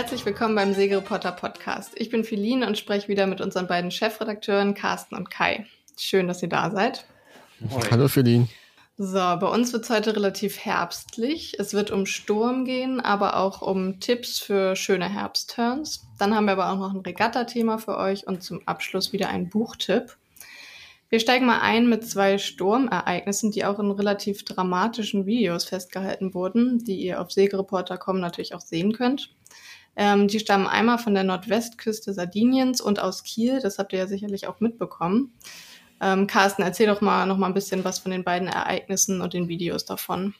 Herzlich willkommen beim Segereporter Podcast. Ich bin Feline und spreche wieder mit unseren beiden Chefredakteuren Carsten und Kai. Schön, dass ihr da seid. Moin. Hallo Feline. So, bei uns wird es heute relativ herbstlich. Es wird um Sturm gehen, aber auch um Tipps für schöne Herbstturns. Dann haben wir aber auch noch ein Regatta-Thema für euch und zum Abschluss wieder ein Buchtipp. Wir steigen mal ein mit zwei Sturmereignissen, die auch in relativ dramatischen Videos festgehalten wurden, die ihr auf Segereporter.com natürlich auch sehen könnt. Ähm, die stammen einmal von der Nordwestküste Sardiniens und aus Kiel. Das habt ihr ja sicherlich auch mitbekommen. Ähm, Carsten, erzähl doch mal noch mal ein bisschen was von den beiden Ereignissen und den Videos davon.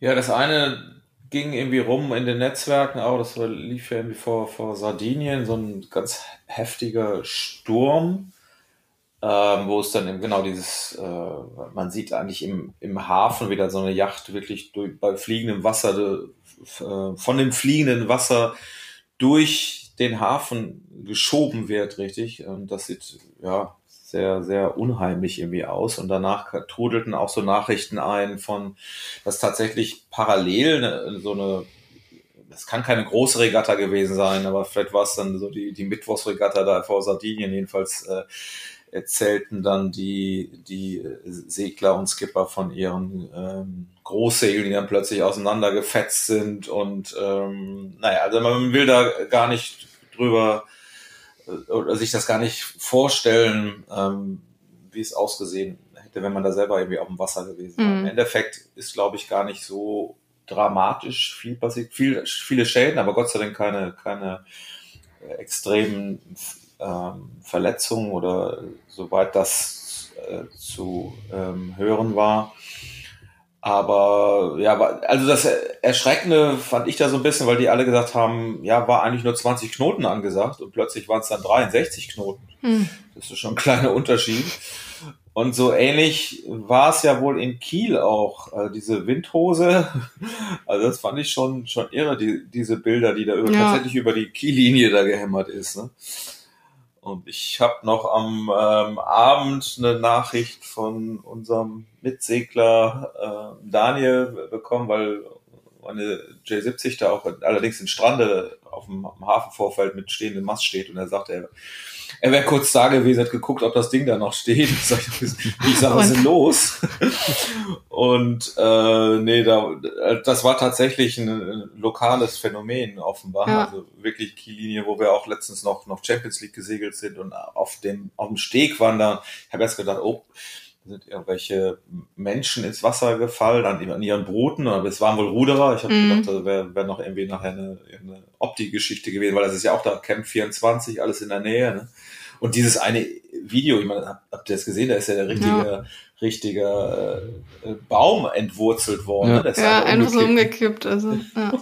Ja, das eine ging irgendwie rum in den Netzwerken auch. Das lief ja irgendwie vor, vor Sardinien, so ein ganz heftiger Sturm, ähm, wo es dann eben genau dieses, äh, man sieht eigentlich im, im Hafen wieder so eine Yacht wirklich durch, bei fliegendem Wasser, äh, von dem fliegenden Wasser durch den Hafen geschoben wird, richtig. Und das sieht ja sehr, sehr unheimlich irgendwie aus. Und danach trudelten auch so Nachrichten ein von, dass tatsächlich parallel ne, so eine, das kann keine große Regatta gewesen sein, aber vielleicht war es dann so die, die Mittwochsregatta da vor Sardinien jedenfalls. Äh, erzählten dann die, die Segler und Skipper von ihren ähm, Großsegeln, die dann plötzlich auseinandergefetzt sind. Und ähm, naja, also man will da gar nicht drüber äh, oder sich das gar nicht vorstellen, ähm, wie es ausgesehen hätte, wenn man da selber irgendwie auf dem Wasser gewesen wäre. Mhm. Im Endeffekt ist, glaube ich, gar nicht so dramatisch viel passiert, viel, viele Schäden, aber Gott sei Dank keine, keine extremen ähm, Verletzungen oder soweit das äh, zu ähm, hören war. Aber ja, also das Erschreckende fand ich da so ein bisschen, weil die alle gesagt haben, ja, war eigentlich nur 20 Knoten angesagt und plötzlich waren es dann 63 Knoten. Hm. Das ist schon ein kleiner Unterschied. Und so ähnlich war es ja wohl in Kiel auch, äh, diese Windhose. Also das fand ich schon, schon irre, die, diese Bilder, die da über, ja. tatsächlich über die Kiellinie da gehämmert ist. Ne? Und ich habe noch am ähm, Abend eine Nachricht von unserem Mitsegler äh, Daniel bekommen, weil meine J70 da auch allerdings in Strande auf dem, auf dem Hafenvorfeld mit stehendem Mast steht. Und er sagte, er er wäre kurz da gewesen, hat geguckt, ob das Ding da noch steht. Ich sag, ich sag was ist denn los? Und äh, nee, da, das war tatsächlich ein, ein lokales Phänomen offenbar. Ja. Also wirklich Kiellinie, wo wir auch letztens noch, noch Champions League gesegelt sind und auf dem, auf dem Steg waren da. Ich habe erst gedacht, oh, sind irgendwelche Menschen ins Wasser gefallen an, an ihren Booten, aber es waren wohl Ruderer. Ich habe mhm. gedacht, da wäre wär noch irgendwie nachher eine, eine Opti-Geschichte gewesen, weil das ist ja auch da Camp 24, alles in der Nähe. Ne? Und dieses eine Video, ich meine, habt ihr das gesehen? Da ist ja der richtige, ja. richtige äh, Baum entwurzelt worden. Ja, ne? ja einfach so umgekippt. Also, ja.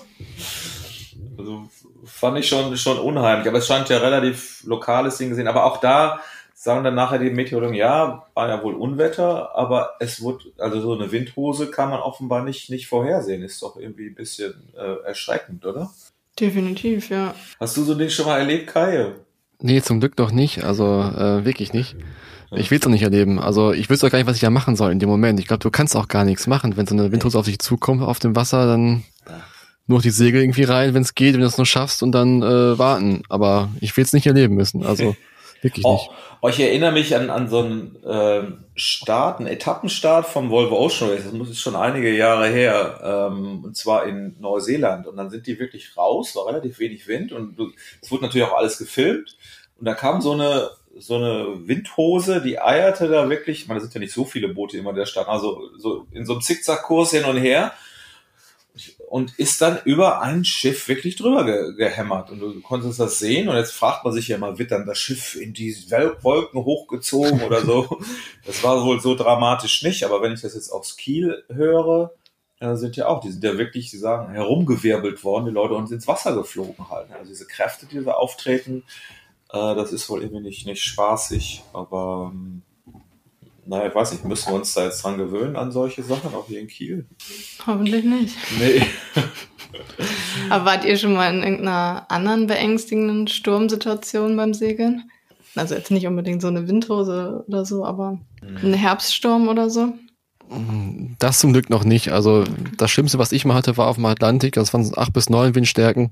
also fand ich schon, schon unheimlich. Aber es scheint ja relativ lokales Ding gesehen. Aber auch da sagen dann nachher die Meteorologen, ja, war ja wohl Unwetter, aber es wird, also so eine Windhose kann man offenbar nicht, nicht vorhersehen. Ist doch irgendwie ein bisschen äh, erschreckend, oder? Definitiv, ja. Hast du so ein Ding schon mal erlebt, Kai? Nee, zum Glück noch nicht. Also äh, wirklich nicht. Ich will es doch nicht erleben. Also ich wüsste auch gar nicht, was ich da machen soll in dem Moment. Ich glaube, du kannst auch gar nichts machen. Wenn so eine Windhose auf dich zukommt auf dem Wasser, dann nur die Segel irgendwie rein, wenn es geht, wenn du es nur schaffst und dann äh, warten. Aber ich will es nicht erleben müssen. Also wirklich oh, nicht. Oh, ich erinnere mich an, an so einen äh, Start, einen Etappenstart vom Volvo Ocean Race. Das muss schon einige Jahre her. Ähm, und zwar in Neuseeland. Und dann sind die wirklich raus, war relativ wenig Wind. Und es wurde natürlich auch alles gefilmt. Und da kam so eine so eine Windhose, die eierte da wirklich, ich meine, da sind ja nicht so viele Boote immer der Stadt, also so in so einem Zickzackkurs hin und her und ist dann über ein Schiff wirklich drüber ge gehämmert. Und du konntest das sehen. Und jetzt fragt man sich ja mal, wird dann das Schiff in die Wolken hochgezogen oder so? Das war wohl so dramatisch nicht. Aber wenn ich das jetzt aufs Kiel höre, äh, sind ja auch, die sind ja wirklich, sie sagen, herumgewirbelt worden, die Leute, und ins Wasser geflogen halt. Also diese Kräfte, die da auftreten, äh, das ist wohl irgendwie nicht, nicht spaßig. Aber ähm, naja, ich weiß nicht, müssen wir uns da jetzt dran gewöhnen an solche Sachen, auch hier in Kiel? Hoffentlich nicht. Nee. Aber wart ihr schon mal in irgendeiner anderen beängstigenden Sturmsituation beim Segeln? Also jetzt nicht unbedingt so eine Windhose oder so, aber mhm. ein Herbststurm oder so? Das zum Glück noch nicht. Also das Schlimmste, was ich mal hatte, war auf dem Atlantik. Das waren acht bis neun Windstärken.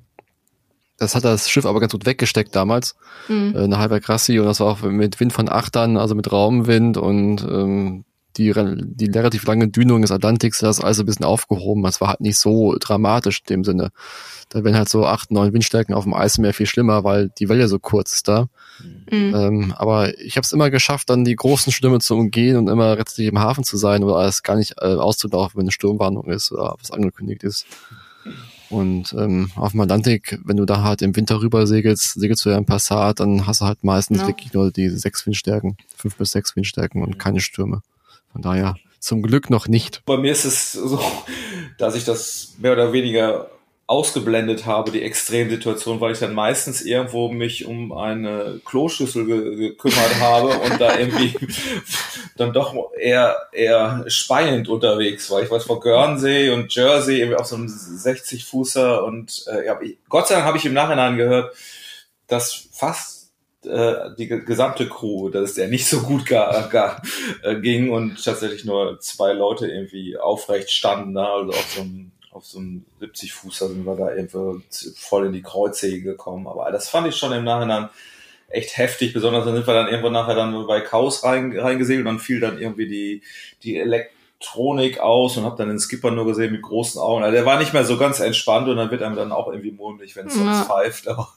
Das hat das Schiff aber ganz gut weggesteckt damals, mhm. äh, nach Halbergrassi und das war auch mit Wind von Achtern, also mit Raumwind und ähm, die, die relativ lange Dünung des Atlantiks, das ist also ein bisschen aufgehoben. Das war halt nicht so dramatisch in dem Sinne. Da werden halt so acht, neun Windstärken auf dem Eismeer viel schlimmer, weil die Welle so kurz ist da. Mhm. Ähm, aber ich habe es immer geschafft, dann die großen Stürme zu umgehen und immer rechtzeitig im Hafen zu sein oder alles gar nicht äh, auszulaufen, wenn eine Sturmwarnung ist oder was angekündigt ist. Und ähm, auf dem Atlantik, wenn du da halt im Winter rüber segelst, segelst du ja im Passat, dann hast du halt meistens ja. wirklich nur die sechs Windstärken, fünf bis sechs Windstärken und keine Stürme. Von daher zum Glück noch nicht. Bei mir ist es so, dass ich das mehr oder weniger ausgeblendet habe, die Extremsituation, weil ich dann meistens irgendwo mich um eine Kloschüssel ge gekümmert habe und da irgendwie dann doch eher, eher speiend unterwegs war. Ich weiß vor Guernsey und Jersey irgendwie auf so einem 60-Fußer und äh, ja, Gott sei Dank habe ich im Nachhinein gehört, dass fast äh, die gesamte Crew, dass der nicht so gut gar, gar, äh, ging und tatsächlich nur zwei Leute irgendwie aufrecht standen da, also auf so einem auf so einem 70 Fußer sind wir da irgendwie voll in die Kreuzsäge gekommen. Aber das fand ich schon im Nachhinein echt heftig. Besonders dann sind wir dann irgendwann nachher dann bei Chaos rein, reingesegelt und dann fiel dann irgendwie die, die Elektronik aus und hab dann den Skipper nur gesehen mit großen Augen. Also der war nicht mehr so ganz entspannt und dann wird einem dann auch irgendwie mulmig, wenn es ja. sonst pfeift. Aber,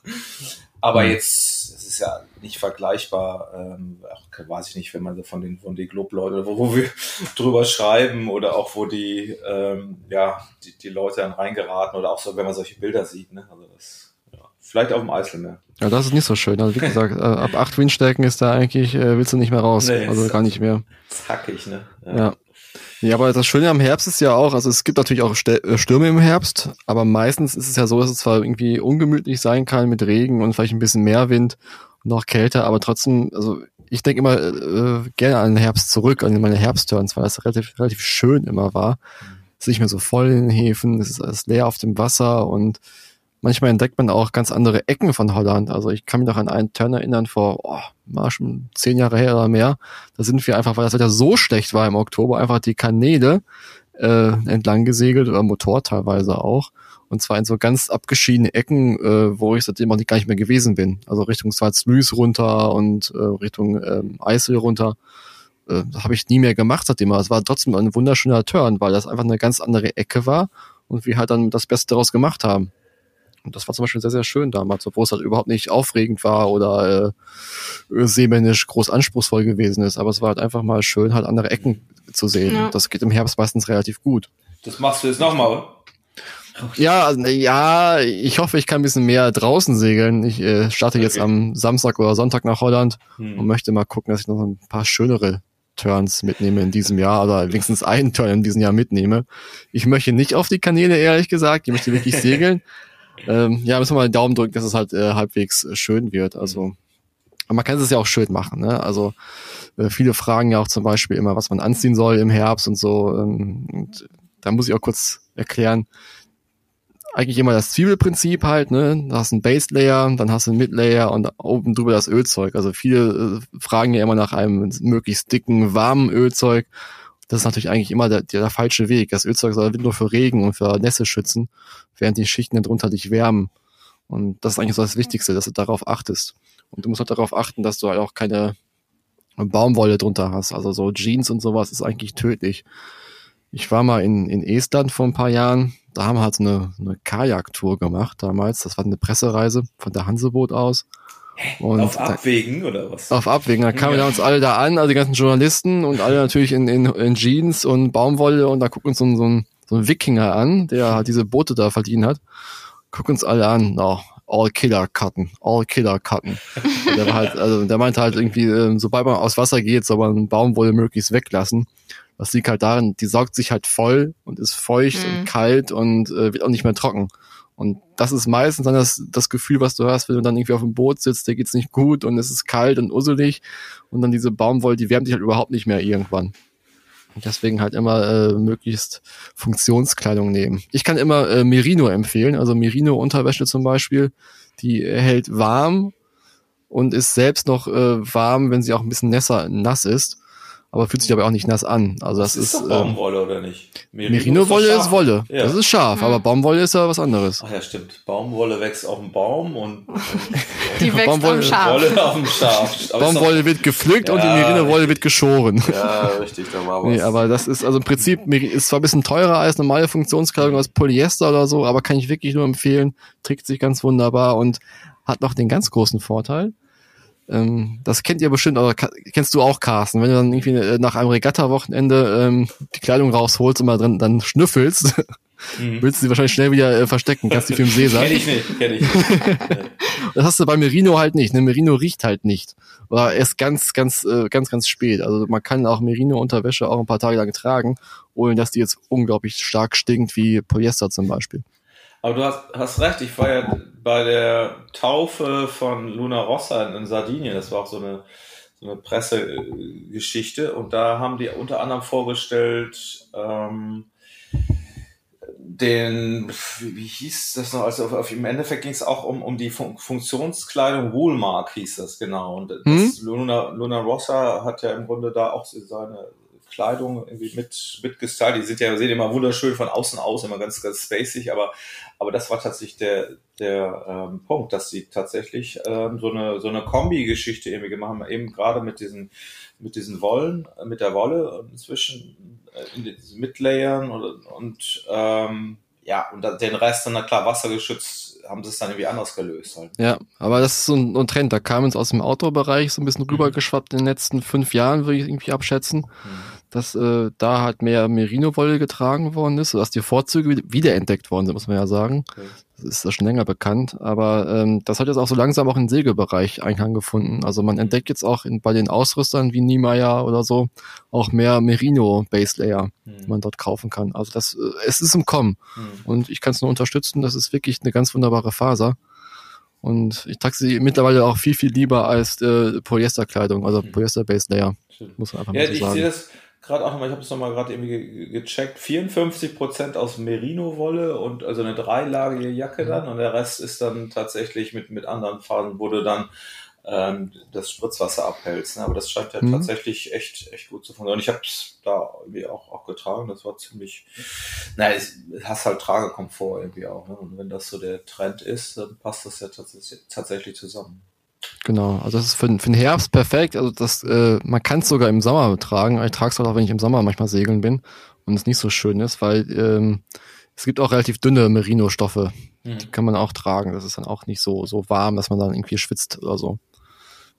aber jetzt, es ist ja nicht vergleichbar, ähm, auch, weiß ich nicht, wenn man so von den, von den Globe-Leute, wo, wo wir drüber schreiben oder auch wo die, ähm, ja, die, die Leute dann reingeraten oder auch so, wenn man solche Bilder sieht, ne, also das, vielleicht auf dem Eiselmeer. Ja, das ist nicht so schön. Also wie gesagt, äh, ab acht Windstärken ist da eigentlich, äh, willst du nicht mehr raus. Nee, also gar nicht mehr. Zackig, ne? Ja. ja. Ja, aber das Schöne am Herbst ist ja auch, also es gibt natürlich auch äh, Stürme im Herbst, aber meistens ist es ja so, dass es zwar irgendwie ungemütlich sein kann mit Regen und vielleicht ein bisschen mehr Wind und auch kälter, aber trotzdem, also ich denke immer äh, gerne an den Herbst zurück, an meine Herbstturns, weil das relativ, relativ schön immer war. Es ist nicht mehr so voll in den Häfen, es ist alles leer auf dem Wasser und manchmal entdeckt man auch ganz andere Ecken von Holland. Also ich kann mich noch an einen Turn erinnern vor, oh, war schon zehn Jahre her oder mehr. Da sind wir einfach, weil das Wetter so schlecht war im Oktober, einfach die Kanäle äh, entlang gesegelt oder Motor teilweise auch. Und zwar in so ganz abgeschiedene Ecken, äh, wo ich seitdem auch nicht, gar nicht mehr gewesen bin. Also Richtung Salzlüs runter und äh, Richtung ähm, Eisel runter. Äh, habe ich nie mehr gemacht seitdem. Aber es war trotzdem ein wunderschöner Turn, weil das einfach eine ganz andere Ecke war und wir halt dann das Beste daraus gemacht haben. Und das war zum Beispiel sehr, sehr schön damals, obwohl es halt überhaupt nicht aufregend war oder äh, seemännisch groß anspruchsvoll gewesen ist. Aber es war halt einfach mal schön, halt andere Ecken zu sehen. Ja. Das geht im Herbst meistens relativ gut. Das machst du jetzt nochmal, oder? Ja, also, ja, ich hoffe, ich kann ein bisschen mehr draußen segeln. Ich äh, starte okay. jetzt am Samstag oder Sonntag nach Holland hm. und möchte mal gucken, dass ich noch ein paar schönere Turns mitnehme in diesem Jahr oder wenigstens einen Turn in diesem Jahr mitnehme. Ich möchte nicht auf die Kanäle, ehrlich gesagt. Ich möchte wirklich segeln. Ähm, ja, müssen wir mal den Daumen drücken, dass es halt äh, halbwegs äh, schön wird. Also, aber man kann es ja auch schön machen. Ne? Also äh, viele fragen ja auch zum Beispiel immer, was man anziehen soll im Herbst und so. Ähm, und da muss ich auch kurz erklären. Eigentlich immer das Zwiebelprinzip halt, ne? Da hast du einen Base Layer, dann hast du einen Mid Layer und oben drüber das Ölzeug. Also viele äh, fragen ja immer nach einem möglichst dicken, warmen Ölzeug. Das ist natürlich eigentlich immer der, der falsche Weg. Das Ölzeug soll nur für Regen und für Nässe schützen, während die Schichten darunter dich wärmen. Und das ist eigentlich so das Wichtigste, dass du darauf achtest. Und du musst halt darauf achten, dass du halt auch keine Baumwolle drunter hast. Also so Jeans und sowas ist eigentlich tödlich. Ich war mal in, in Estland vor ein paar Jahren. Da haben wir halt so eine, eine Kajak-Tour gemacht damals. Das war eine Pressereise von der Hanseboot aus. Und auf Abwägen da, oder was? Auf Abwägen. Da kamen ja. wir uns alle da an, also die ganzen Journalisten und alle natürlich in, in, in Jeans und Baumwolle und da guckt uns so, ein, so, ein, so ein Wikinger an, der halt diese Boote da verdient hat. Guckt uns alle an, no, all Killer Cutten, all Killer Cutten. der war halt, also der meinte halt irgendwie, äh, sobald man aus Wasser geht, soll man Baumwolle möglichst weglassen. Das liegt halt darin, die saugt sich halt voll und ist feucht mhm. und kalt und äh, wird auch nicht mehr trocken. Und das ist meistens dann das, das Gefühl, was du hast, wenn du dann irgendwie auf dem Boot sitzt, dir geht's nicht gut und es ist kalt und usselig und dann diese Baumwolle, die wärmt dich halt überhaupt nicht mehr irgendwann. Und deswegen halt immer äh, möglichst Funktionskleidung nehmen. Ich kann immer äh, Merino empfehlen, also Merino-Unterwäsche zum Beispiel, die hält warm und ist selbst noch äh, warm, wenn sie auch ein bisschen nässer, nass ist. Aber fühlt sich aber auch nicht nass an. Also das, das ist, ist doch Baumwolle ähm, oder nicht? Merino-Wolle ist, ist, Wolle. Ja. Das ist scharf, ja. aber Baumwolle ist ja was anderes. Ach ja, stimmt. Baumwolle wächst auf dem Baum und, und die wächst Baumwolle, am Schaf. Wolle auf dem Schaf. Baumwolle wird gepflückt ja, und die Merino-Wolle wird geschoren. Ja, richtig, da war was. Nee, aber das ist also im Prinzip ist zwar ein bisschen teurer als normale Funktionskleidung aus Polyester oder so, aber kann ich wirklich nur empfehlen. Trägt sich ganz wunderbar und hat noch den ganz großen Vorteil ähm, das kennt ihr bestimmt, oder kennst du auch, Carsten, wenn du dann irgendwie äh, nach einem Regatta-Wochenende ähm, die Kleidung rausholst und mal drin dann schnüffelst, mhm. willst du sie wahrscheinlich schnell wieder äh, verstecken, kannst die für den See sein. kenn ich nicht, kenn ich nicht. das hast du bei Merino halt nicht, ne? Merino riecht halt nicht. Oder erst ganz, ganz, äh, ganz, ganz spät. Also man kann auch Merino-Unterwäsche auch ein paar Tage lang tragen, ohne dass die jetzt unglaublich stark stinkt, wie Polyester zum Beispiel. Aber du hast, hast recht, ich war ja bei der Taufe von Luna Rossa in, in Sardinien, das war auch so eine, so eine Pressegeschichte und da haben die unter anderem vorgestellt, ähm, den, wie hieß das noch? Also auf, im Endeffekt ging es auch um, um die Fun Funktionskleidung Woolmark hieß das genau. Und das hm? Luna, Luna Rossa hat ja im Grunde da auch seine Kleidung irgendwie mit, mit gestylt. Die sind ja, seht ihr immer wunderschön von außen aus, immer ganz, ganz spacig, aber, aber das war tatsächlich der, der ähm, Punkt, dass sie tatsächlich ähm, so eine, so eine Kombi-Geschichte irgendwie gemacht haben, eben gerade mit diesen, mit diesen Wollen, mit der Wolle inzwischen äh, in diesen Mitlayern und, und ähm, ja, und den Rest dann, na klar, wassergeschützt, haben sie es dann irgendwie anders gelöst halt. Ja, aber das ist so ein, ein Trend, da kam es aus dem Outdoor-Bereich so ein bisschen rübergeschwappt in den letzten fünf Jahren, würde ich irgendwie abschätzen. Mhm dass äh, da halt mehr Merino-Wolle getragen worden ist, dass die Vorzüge wiederentdeckt worden sind, muss man ja sagen. Okay. Das ist ja schon länger bekannt, aber ähm, das hat jetzt auch so langsam auch im Segelbereich Einhang gefunden. Also man entdeckt jetzt auch in, bei den Ausrüstern wie Niemeyer oder so auch mehr Merino-Base-Layer, hm. die man dort kaufen kann. Also das, äh, es ist im Kommen hm. und ich kann es nur unterstützen. Das ist wirklich eine ganz wunderbare Faser. Und ich trage sie mittlerweile auch viel, viel lieber als äh, Polyesterkleidung, also hm. Polyester-Base-Layer. Muss man einfach ja, mal so sagen. Ich sehe das gerade auch nochmal, ich habe es nochmal gerade irgendwie gecheckt, 54% aus Merino-Wolle und also eine dreilagige Jacke mhm. dann und der Rest ist dann tatsächlich mit, mit anderen Farben, wo du dann ähm, das Spritzwasser abhältst. Ne? Aber das scheint ja mhm. tatsächlich echt, echt gut zu funktionieren. Und ich habe es da irgendwie auch, auch getragen, das war ziemlich, naja, es hast halt Tragekomfort irgendwie auch. Ne? Und wenn das so der Trend ist, dann passt das ja tatsächlich, tatsächlich zusammen. Genau, also das ist für, für den Herbst perfekt. Also das, äh, man kann es sogar im Sommer tragen. Ich trage es halt auch, wenn ich im Sommer manchmal segeln bin und es nicht so schön ist, weil ähm, es gibt auch relativ dünne Merino-Stoffe. Mhm. Die kann man auch tragen. Das ist dann auch nicht so, so warm, dass man dann irgendwie schwitzt oder so.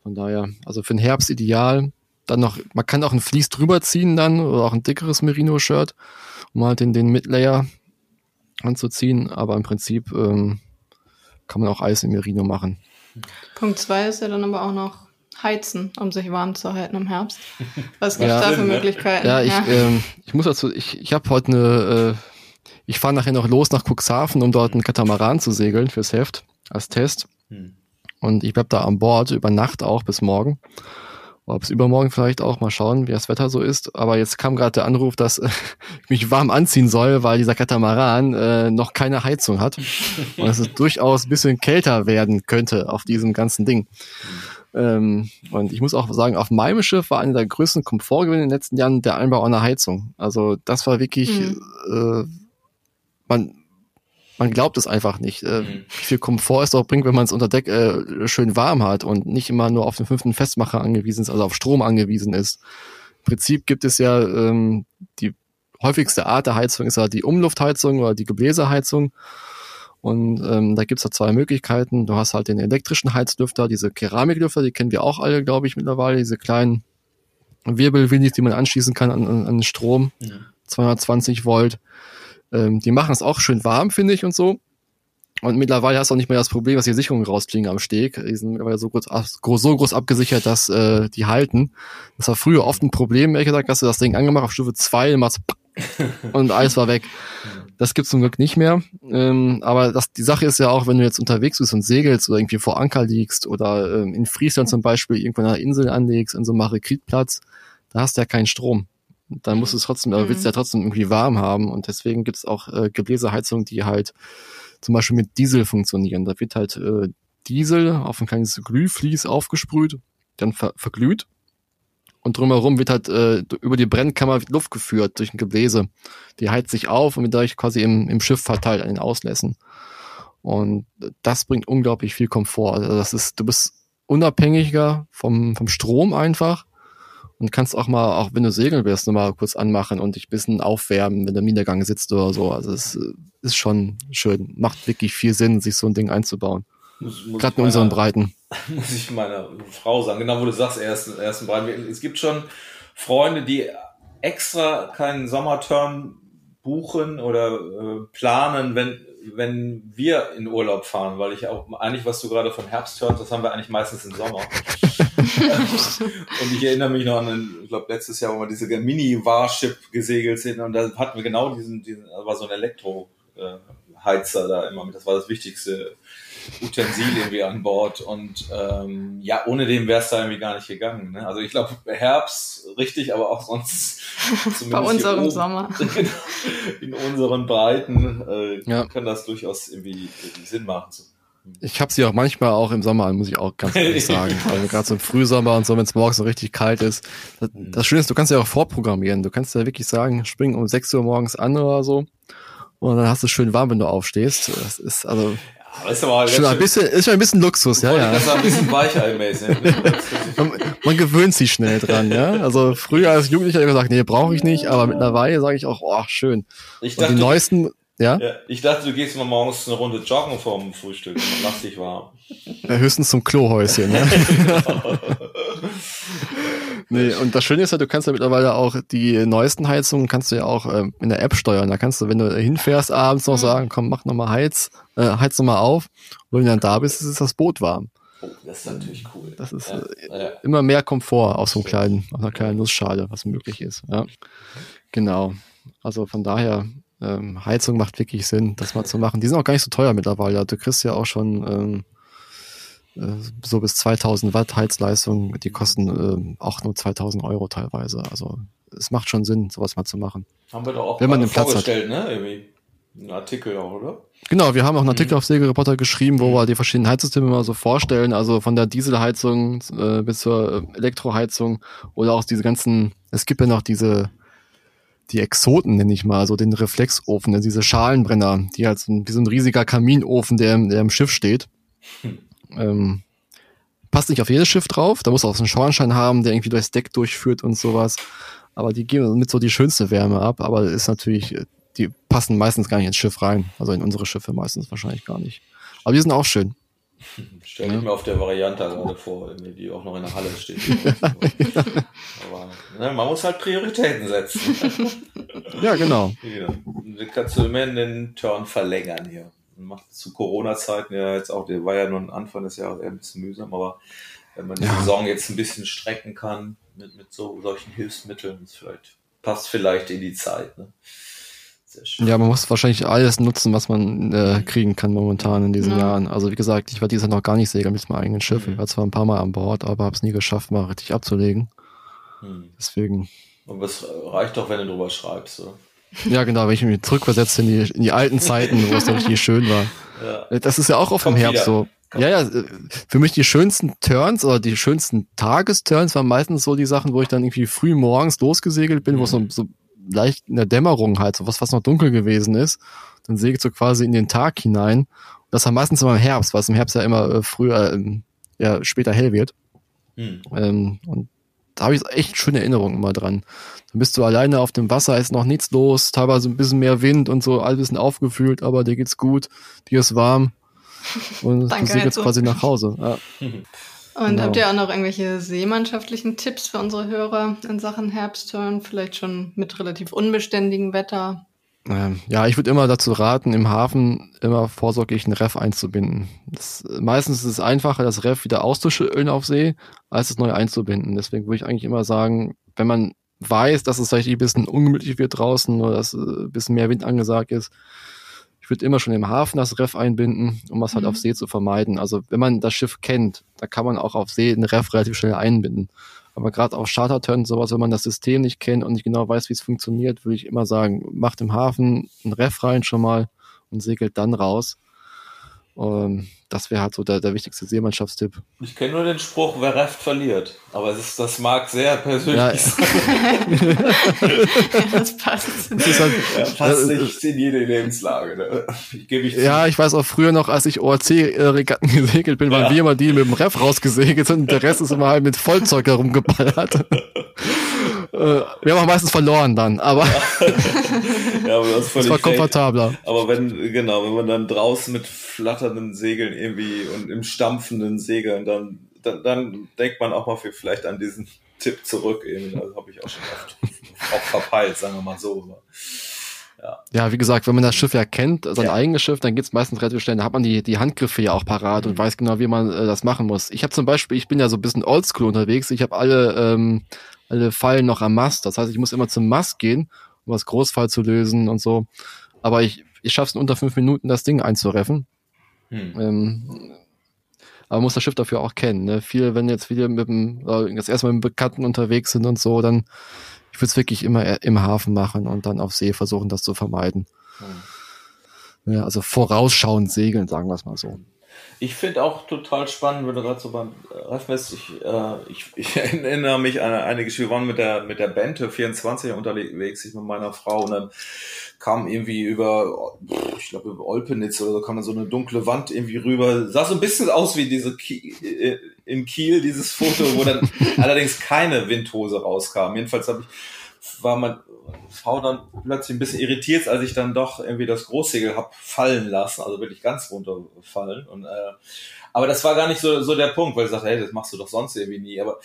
Von daher, also für den Herbst ideal. Dann noch, man kann auch ein Vlies drüber ziehen dann oder auch ein dickeres Merino-Shirt, um halt den, den Midlayer anzuziehen. Aber im Prinzip ähm, kann man auch Eis im Merino machen. Punkt zwei ist ja dann aber auch noch heizen, um sich warm zu halten im Herbst. Was gibt es ja, da für Möglichkeiten? Ja, ich, ja. Ähm, ich muss dazu, ich, ich habe heute eine, äh, ich fahre nachher noch los nach Cuxhaven, um dort einen Katamaran zu segeln fürs Heft als Test. Hm. Und ich bleib da an Bord über Nacht auch bis morgen. Ob es übermorgen vielleicht auch mal schauen, wie das Wetter so ist. Aber jetzt kam gerade der Anruf, dass äh, ich mich warm anziehen soll, weil dieser Katamaran äh, noch keine Heizung hat. Und dass es durchaus ein bisschen kälter werden könnte auf diesem ganzen Ding. Ähm, und ich muss auch sagen, auf meinem Schiff war einer der größten Komfortgewinne in den letzten Jahren der Einbau einer Heizung. Also das war wirklich, mhm. äh, man, man glaubt es einfach nicht, äh, mhm. wie viel Komfort es auch bringt, wenn man es unter Deck äh, schön warm hat und nicht immer nur auf den fünften Festmacher angewiesen ist, also auf Strom angewiesen ist. Im Prinzip gibt es ja ähm, die häufigste Art der Heizung ist ja die Umluftheizung oder die Gebläseheizung. Und ähm, da gibt's ja zwei Möglichkeiten. Du hast halt den elektrischen Heizlüfter, diese Keramiklüfter, die kennen wir auch alle, glaube ich, mittlerweile, diese kleinen Wirbelwindig, die man anschließen kann an, an, an Strom, ja. 220 Volt. Ähm, die machen es auch schön warm, finde ich, und so. Und mittlerweile hast du auch nicht mehr das Problem, dass die Sicherungen rausfliegen am Steg. Die sind mittlerweile so groß, so groß abgesichert, dass äh, die halten. Das war früher oft ein Problem, ehrlich gesagt, hast du das Ding angemacht auf Stufe 2 machst und alles war weg. Das gibt's zum Glück nicht mehr. Ähm, aber das, die Sache ist ja auch, wenn du jetzt unterwegs bist und segelst oder irgendwie vor Anker liegst oder ähm, in Friesland zum Beispiel irgendwo an einer Insel anlegst, in so einem Marekritplatz, da hast du ja keinen Strom dann musst du es trotzdem, aber willst du ja mhm. trotzdem irgendwie warm haben. Und deswegen gibt es auch äh, Gebläseheizungen, die halt zum Beispiel mit Diesel funktionieren. Da wird halt äh, Diesel auf ein kleines Glühvlies aufgesprüht, dann ver verglüht. und drumherum wird halt äh, über die Brennkammer Luft geführt durch ein Gebläse. Die heizt sich auf und wird dadurch quasi im, im Schiff verteilt an den Auslässen. Und das bringt unglaublich viel Komfort. Also das ist, du bist unabhängiger vom, vom Strom einfach und kannst auch mal, auch wenn du segeln wirst, nochmal kurz anmachen und dich bisschen aufwärmen, wenn du im Niedergang sitzt oder so. Also es ist schon schön. Macht wirklich viel Sinn, sich so ein Ding einzubauen. Muss, muss Gerade in unseren Breiten. Muss ich meiner Frau sagen, genau wo du sagst, ersten, ersten Breiten. Es gibt schon Freunde, die extra keinen Sommerturn buchen oder äh, planen, wenn wenn wir in Urlaub fahren, weil ich auch eigentlich, was du gerade von Herbst hörst, das haben wir eigentlich meistens im Sommer. und ich erinnere mich noch an, ich glaube, letztes Jahr, wo wir diese Mini-Warship gesegelt sind und da hatten wir genau diesen, diesen war so ein Elektroheizer da immer mit, das war das Wichtigste Utensil irgendwie an Bord und ähm, ja, ohne den wäre es da irgendwie gar nicht gegangen. Ne? Also ich glaube, Herbst richtig, aber auch sonst bei unserem Sommer. in unseren Breiten äh, ja. kann das durchaus irgendwie, irgendwie Sinn machen. Ich habe sie auch manchmal auch im Sommer an, muss ich auch ganz ehrlich sagen. Also gerade so im Frühsommer und so, wenn es morgens so richtig kalt ist. Das, mhm. das Schöne ist, du kannst ja auch vorprogrammieren. Du kannst ja wirklich sagen, spring um 6 Uhr morgens an oder so. Und dann hast du schön warm, wenn du aufstehst. Das ist also aber ist aber schon ein bisschen, ist schon ein bisschen Luxus, ja, ja. Das ist ein bisschen weicheimäßig. man, man gewöhnt sich schnell dran, ja. Also früher als Jugendlicher habe ich gesagt, nee, brauche ich nicht, aber mittlerweile sage ich auch, oh, schön. Ich dachte, und die neuesten, ja? ja? Ich dachte, du gehst mal morgens eine Runde joggen vorm Frühstück und lass dich warm. Ja, höchstens zum Klohäuschen, ne? Nee, und das Schöne ist ja, du kannst ja mittlerweile auch die neuesten Heizungen kannst du ja auch ähm, in der App steuern. Da kannst du, wenn du hinfährst, abends noch mhm. sagen, komm, mach nochmal Heiz, äh, heiz nochmal auf. Und wenn du dann da bist, ist das Boot warm. Oh, das ist natürlich cool. Das ist ja, äh, ja. immer mehr Komfort aus so einem kleinen, aus einer kleinen Nussschale, was möglich ist. Ja. Genau. Also von daher, ähm, Heizung macht wirklich Sinn, das mal zu machen. Die sind auch gar nicht so teuer mittlerweile. Du kriegst ja auch schon ähm, äh, so bis 2000 Watt Heizleistung, die kosten äh, auch nur 2000 Euro teilweise. Also es macht schon Sinn, sowas mal zu machen. Haben wir doch auch Wenn man den Platz hat. ne? Irgendwie. Ein Artikel auch, oder? Genau, wir haben auch einen Artikel mhm. auf Segelreporter geschrieben, wo mhm. wir die verschiedenen Heizsysteme mal so vorstellen, also von der Dieselheizung äh, bis zur Elektroheizung oder auch diese ganzen, es gibt ja noch diese, die Exoten nenne ich mal, so den Reflexofen, diese Schalenbrenner, die halt so ein, wie so ein riesiger Kaminofen, der, der im Schiff steht. Hm. Ähm, passt nicht auf jedes Schiff drauf. Da muss auch so einen Schornstein haben, der irgendwie durchs Deck durchführt und sowas. Aber die geben mit so die schönste Wärme ab. Aber ist natürlich, die passen meistens gar nicht ins Schiff rein. Also in unsere Schiffe meistens wahrscheinlich gar nicht. Aber die sind auch schön. Stell ich ja. mir auf der Variante gerade vor, die auch noch in der Halle steht. Aber ne, man muss halt Prioritäten setzen. ja, genau. Ja. Dann kannst du immer den Turn verlängern hier macht zu Corona-Zeiten ja jetzt auch, der war ja nur ein Anfang des Jahres eher ein bisschen mühsam, aber wenn man die ja. Saison jetzt ein bisschen strecken kann mit, mit so solchen Hilfsmitteln, ist vielleicht, passt vielleicht in die Zeit. Ne? Ja, man muss wahrscheinlich alles nutzen, was man äh, kriegen kann momentan in diesen ja. Jahren. Also wie gesagt, ich war dieses Jahr noch gar nicht segeln mit meinem eigenen Schiff. Mhm. Ich war zwar ein paar Mal an Bord, aber habe es nie geschafft, mal richtig abzulegen. Mhm. Deswegen. Aber es reicht doch, wenn du drüber schreibst, oder? Ja, genau, wenn ich mich zurückversetze in die, in die alten Zeiten, wo es noch richtig schön war. Ja. Das ist ja auch auf dem Herbst wieder. so. Ja, ja, für mich die schönsten Turns oder die schönsten Tagesturns waren meistens so die Sachen, wo ich dann irgendwie früh morgens losgesegelt bin, mhm. wo es so, so leicht in der Dämmerung halt, so was, was noch dunkel gewesen ist. Dann segelt so quasi in den Tag hinein. Das war meistens immer im Herbst, weil es im Herbst ja immer äh, früher, ähm, ja, später hell wird. Mhm. Ähm, und da habe ich echt schöne Erinnerungen immer dran. Dann bist du alleine auf dem Wasser, ist noch nichts los, teilweise ein bisschen mehr Wind und so, alles ein bisschen aufgefühlt, aber dir geht's gut, dir ist warm und du segelst quasi nach Hause. Ja. Und genau. habt ihr auch noch irgendwelche seemannschaftlichen Tipps für unsere Hörer in Sachen Herbstturn? Vielleicht schon mit relativ unbeständigem Wetter? Ähm, ja, ich würde immer dazu raten, im Hafen immer vorsorglich ein Ref einzubinden. Das, meistens ist es einfacher, das Ref wieder auszuschütteln auf See, als es neu einzubinden. Deswegen würde ich eigentlich immer sagen, wenn man weiß, dass es vielleicht ein bisschen ungemütlich wird draußen oder dass ein bisschen mehr Wind angesagt ist, ich würde immer schon im Hafen das Ref einbinden, um was halt mhm. auf See zu vermeiden. Also wenn man das Schiff kennt, da kann man auch auf See ein Ref relativ schnell einbinden. Aber gerade auf Charterturn sowas, wenn man das System nicht kennt und nicht genau weiß, wie es funktioniert, würde ich immer sagen, macht im Hafen ein Ref rein schon mal und segelt dann raus. Ähm, das wäre halt so der, der wichtigste Seemannschaftstipp. Ich kenne nur den Spruch, wer reft, verliert. Aber es ist, das mag sehr persönlich Ja. sein. ja, das passt. Das ist halt, Ja, passt äh, nicht in jede Lebenslage. Ne? Ich ich. Ja, ich weiß auch früher noch, als ich ORC-Regatten gesegelt bin, waren Ja. wir immer die mit dem Ref rausgesegelt sind und der Rest ist immer halt mit Vollzeug herumgeballert. äh, wir haben auch meistens verloren dann, aber ja, aber es völlig war recht. komfortabler. Aber wenn, genau, wenn man dann draußen mit flatternden Segeln irgendwie und im stampfenden Segeln, dann, dann, dann denkt man auch mal für, vielleicht an diesen Tipp zurück. Eben. Das habe ich auch schon oft auch verpeilt, sagen wir mal so. Aber, Ja, wie gesagt, wenn man das Schiff ja kennt, sein Ja. eigenes Schiff, dann geht's meistens relativ schnell. Da hat man die, die Handgriffe ja auch parat Mhm. und weiß genau, wie man äh, das machen muss. Ich habe zum Beispiel, ich bin ja so ein bisschen oldschool unterwegs. Ich habe alle, ähm, alle Fallen noch am Mast. Das heißt, ich muss immer zum Mast gehen, um das Großfall zu lösen und so. Aber ich, ich schaffe es in unter fünf Minuten, das Ding einzureffen. hm. Ähm, aber man muss das Schiff dafür auch kennen. Ne? Viele, wenn jetzt viele mit dem, äh, das erstmal mit dem Bekannten unterwegs sind und so, dann ich würde es wirklich immer äh, im Hafen machen und dann auf See versuchen, das zu vermeiden. Hm. Ja, also vorausschauend segeln, sagen wir es mal so. Ich finde auch total spannend, wenn du gerade so beim äh, Reif bist. Ich, äh, ich, ich erinnere mich an eine Geschichte. Wir waren mit der, mit der Bente 24 unterwegs, ich mit meiner Frau, und dann kam irgendwie über, ich glaube, über Olpenitz oder so, kam dann so eine dunkle Wand irgendwie rüber. Sah so ein bisschen aus wie diese äh, in Kiel, dieses Foto, wo dann allerdings keine Windhose rauskam. Jedenfalls habe ich, war meine Frau dann plötzlich ein bisschen irritiert, als ich dann doch irgendwie das Großsegel hab fallen lassen, also wirklich ganz runterfallen. Und, äh, aber das war gar nicht so, so der Punkt, weil ich sagte, hey, das machst du doch sonst irgendwie nie. Aber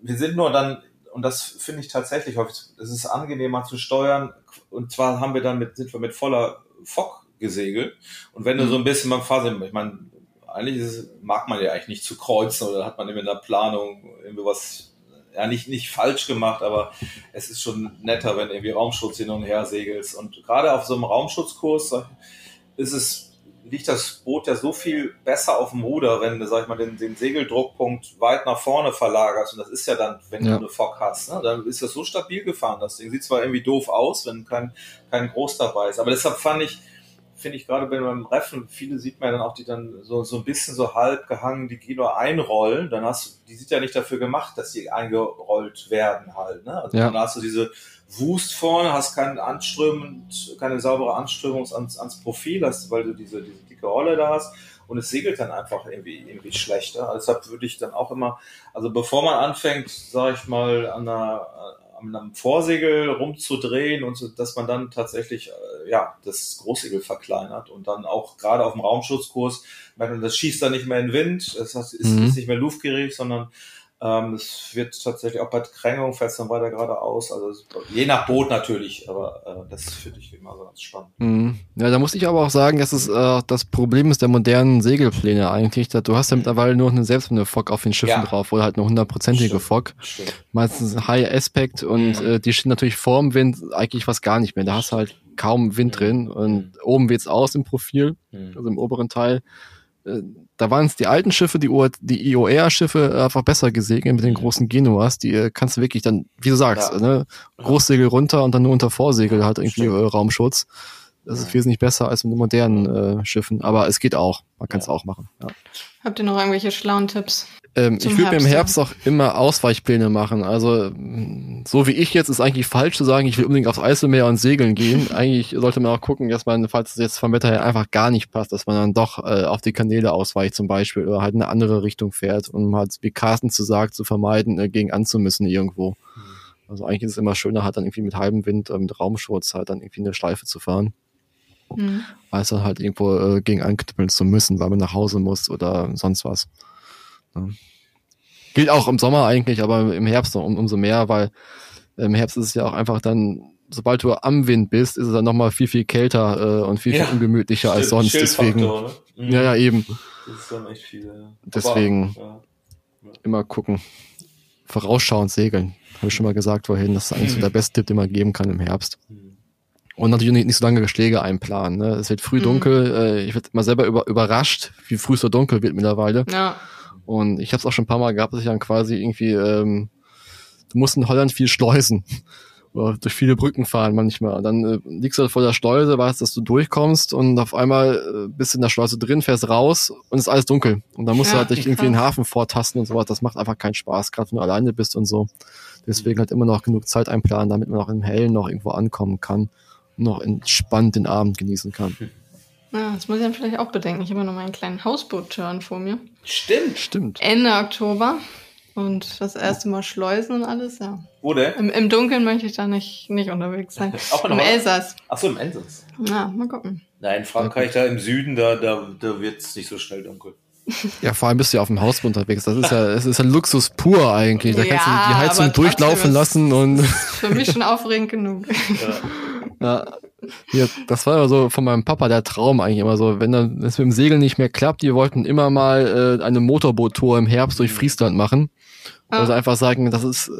wir sind nur dann, und das finde ich tatsächlich häufig, es ist angenehmer zu steuern. Und zwar haben wir dann mit, sind wir mit voller Fock gesegelt. Und wenn du so ein bisschen beim Fahren, ich meine, eigentlich ist mag man ja eigentlich nicht zu kreuzen oder hat man eben in der Planung irgendwie was, ja, nicht, nicht falsch gemacht, aber es ist schon netter, wenn du irgendwie Raumschutz hin und her segelst. Und gerade auf so einem Raumschutzkurs ist es, liegt das Boot ja so viel besser auf dem Ruder, wenn du, sag ich mal, den, den Segeldruckpunkt weit nach vorne verlagerst. Und das ist ja dann, wenn Ja. du eine Fock hast, ne? dann ist das so stabil gefahren. Das Ding sieht zwar irgendwie doof aus, wenn kein, kein Groß dabei ist. Aber deshalb fand ich, finde ich gerade wenn beim Reffen, viele sieht man ja dann auch, die dann so, so ein bisschen so halb gehangen die Kilo einrollen, dann hast du, die sind ja nicht dafür gemacht, dass die eingerollt werden halt, ne? Also Ja. dann hast du diese Wust vorne, hast keinen anströmend, keine saubere Anströmung ans, ans Profil, hast, weil du diese, diese dicke Rolle da hast und es segelt dann einfach irgendwie, irgendwie schlechter. Also deshalb würde ich dann auch immer, also bevor man anfängt, sage ich mal, an einer, an einem Vorsegel rumzudrehen und so, dass man dann tatsächlich äh, ja das Großsegel verkleinert und dann auch gerade auf dem Raumschutzkurs, man, das schießt dann nicht mehr in Wind, es hat- ist, Mhm. ist nicht mehr luftgierig, sondern ähm, es wird tatsächlich auch bei Krängung fährt es dann weiter geradeaus. Also je nach Boot natürlich, aber äh, das finde ich immer so ganz spannend. Mhm. Ja, da muss ich aber auch sagen, dass es äh, das Problem ist der modernen Segelpläne eigentlich. dass Du hast ja mittlerweile nur eine selbst eine Fock auf den Schiffen Ja. drauf oder halt eine hundertprozentige. Fock. Stimmt. Meistens High Aspect und Mhm. äh, die stehen natürlich vorm Wind eigentlich was gar nicht mehr. Da hast du halt kaum Wind Mhm. drin und oben weht's aus im Profil, Hm. also im oberen Teil. Äh, Da waren es die alten Schiffe, die, die IOR-Schiffe einfach besser gesegelt mit den Mhm. großen Genuas. Die äh, kannst du wirklich dann, wie du sagst, Ja. ne, Großsegel runter und dann nur unter Vorsegel halt irgendwie Stimmt. äh, Raumschutz. Das ist wesentlich besser als mit den modernen äh, Schiffen, aber es geht auch. Man kann es Ja. auch machen. Ja. Habt ihr noch irgendwelche schlauen Tipps? Ähm, ich würde mir im Herbst, auch immer Ausweichpläne machen. Also so wie ich jetzt ist eigentlich falsch zu sagen, ich will unbedingt aufs Eiselmeer und segeln gehen. eigentlich sollte man auch gucken, dass man, falls es jetzt vom Wetter her einfach gar nicht passt, dass man dann doch äh, auf die Kanäle ausweicht zum Beispiel oder halt in eine andere Richtung fährt, um halt, wie Carsten zu sagt, zu vermeiden, äh, gegen anzumüssen irgendwo. Also eigentlich ist es immer schöner, halt dann irgendwie mit halbem Wind, äh, mit Raumschutz halt dann irgendwie eine Schleife zu fahren, Hm. als dann halt irgendwo äh, gegen anknüppeln zu müssen, weil man nach Hause muss oder sonst was. Ja. Gilt auch im Sommer eigentlich, aber im Herbst noch um, umso mehr, weil im Herbst ist es ja auch einfach dann, sobald du am Wind bist, ist es dann nochmal viel, viel kälter äh, und viel, Ja. viel ungemütlicher als sonst. Deswegen, ne? Mhm. ja, ja, eben. Das ist dann echt viel. Ja. Deswegen. Aber, Immer gucken. Vorausschauend segeln. Habe ich schon mal gesagt vorhin. Das ist eigentlich so der beste Tipp, den man geben kann im Herbst. ja. Mhm. Und natürlich nicht, nicht so lange Schläge einplanen. Ne? Es wird früh Mhm. dunkel. Äh, ich werde mal selber über, überrascht, wie früh es so dunkel wird mittlerweile. Ja. Und ich habe es auch schon ein paar Mal gehabt, dass ich dann quasi irgendwie, ähm, du musst in Holland viel schleusen. oder durch viele Brücken fahren manchmal. Dann äh, liegst du vor der Schleuse, weißt, dass du durchkommst und auf einmal äh, bist du in der Schleuse drin, fährst raus und ist alles dunkel. Und dann musst ja, du halt dich irgendwie in den Hafen vortasten und sowas. Das macht einfach keinen Spaß, gerade wenn du alleine bist und so. Deswegen halt immer noch genug Zeit einplanen, damit man auch im Hellen noch irgendwo ankommen kann und noch entspannt den Abend genießen kann. Ja, das muss ich dann vielleicht auch bedenken. Ich habe ja noch meinen kleinen Hausboot-Turn vor mir. Stimmt. Stimmt. Ende Oktober. Und das erste Mal Schleusen und alles, ja. Wo denn? Im, Im Dunkeln möchte ich da nicht, nicht unterwegs sein. Auch in Im? Elsass. Achso, im Elsass. Ja, mal gucken. Nein, in Frankreich, da im Süden, da, da, da wird es nicht so schnell dunkel. Ja, vor allem bist du ja auf dem Haus unterwegs. Das ist ja, es ist ja Luxus pur eigentlich. Da kannst du Ja, die Heizung durchlaufen lassen und Für mich schon aufregend genug. Ja. Ja, ja, das war ja so von meinem Papa der Traum eigentlich immer so, wenn dann es mit dem Segeln nicht mehr klappt, die wollten immer mal äh, eine Motorboottour im Herbst durch Friesland machen. Ah. Also einfach sagen, das ist, äh,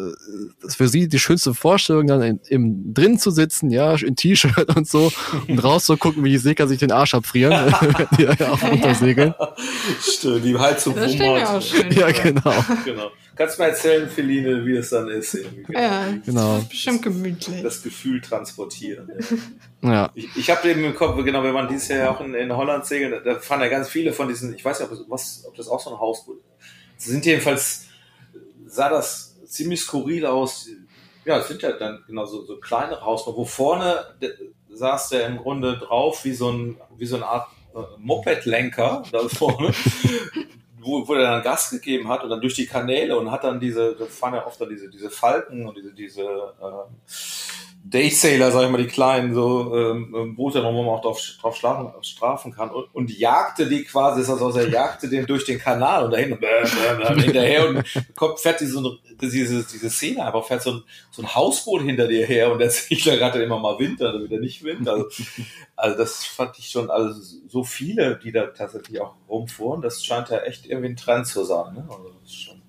das ist für sie die schönste Vorstellung, dann in, im drin zu sitzen, ja, in T-Shirt und so, und rauszugucken, wie die Segler sich den Arsch abfrieren, die ja auch runtersegeln. Stimmt, die Heizung Das auch wummert. schön. Ja, genau. Genau. Kannst du mir erzählen, Feline, wie es dann ist? irgendwie? Ja, Genau. das ist bestimmt gemütlich. Das Gefühl transportieren. Ja. Ich, ich habe eben im Kopf, genau, wir waren dieses Jahr ja auch in, in Holland segeln, da- fahren ja ganz viele von diesen, ich weiß nicht, ob das, was, ob das auch so ein Hausboot ist. Sie sind jedenfalls, sah das ziemlich skurril aus. Ja, es sind ja dann genau so, so kleinere Hausboote, wo vorne saß der im Grunde drauf wie so ein, wie so eine Art äh, Moped-Lenker da vorne. Wo, wo er dann Gas gegeben hat und dann durch die Kanäle und hat dann diese, da fahren ja oft dann diese, diese Falken und diese, diese ähm, Daysailor, sag ich mal, die kleinen so ähm, ähm, Boote, wo man auch drauf, drauf schlafen, strafen kann und, und jagte die quasi, das aus, er jagte den durch den Kanal und dahin bäm, hinterher und kommt, fährt diese, diese, diese Szene einfach, fährt so ein, so ein Hausboot hinter dir her und der Segler hatte immer mal Wind, dann wieder nicht Wind. Also, also das fand ich schon, also so viele, die da tatsächlich auch rumfuhren, das scheint ja echt irgendwie ein Trend zu sein. Ne? Also das ist schon.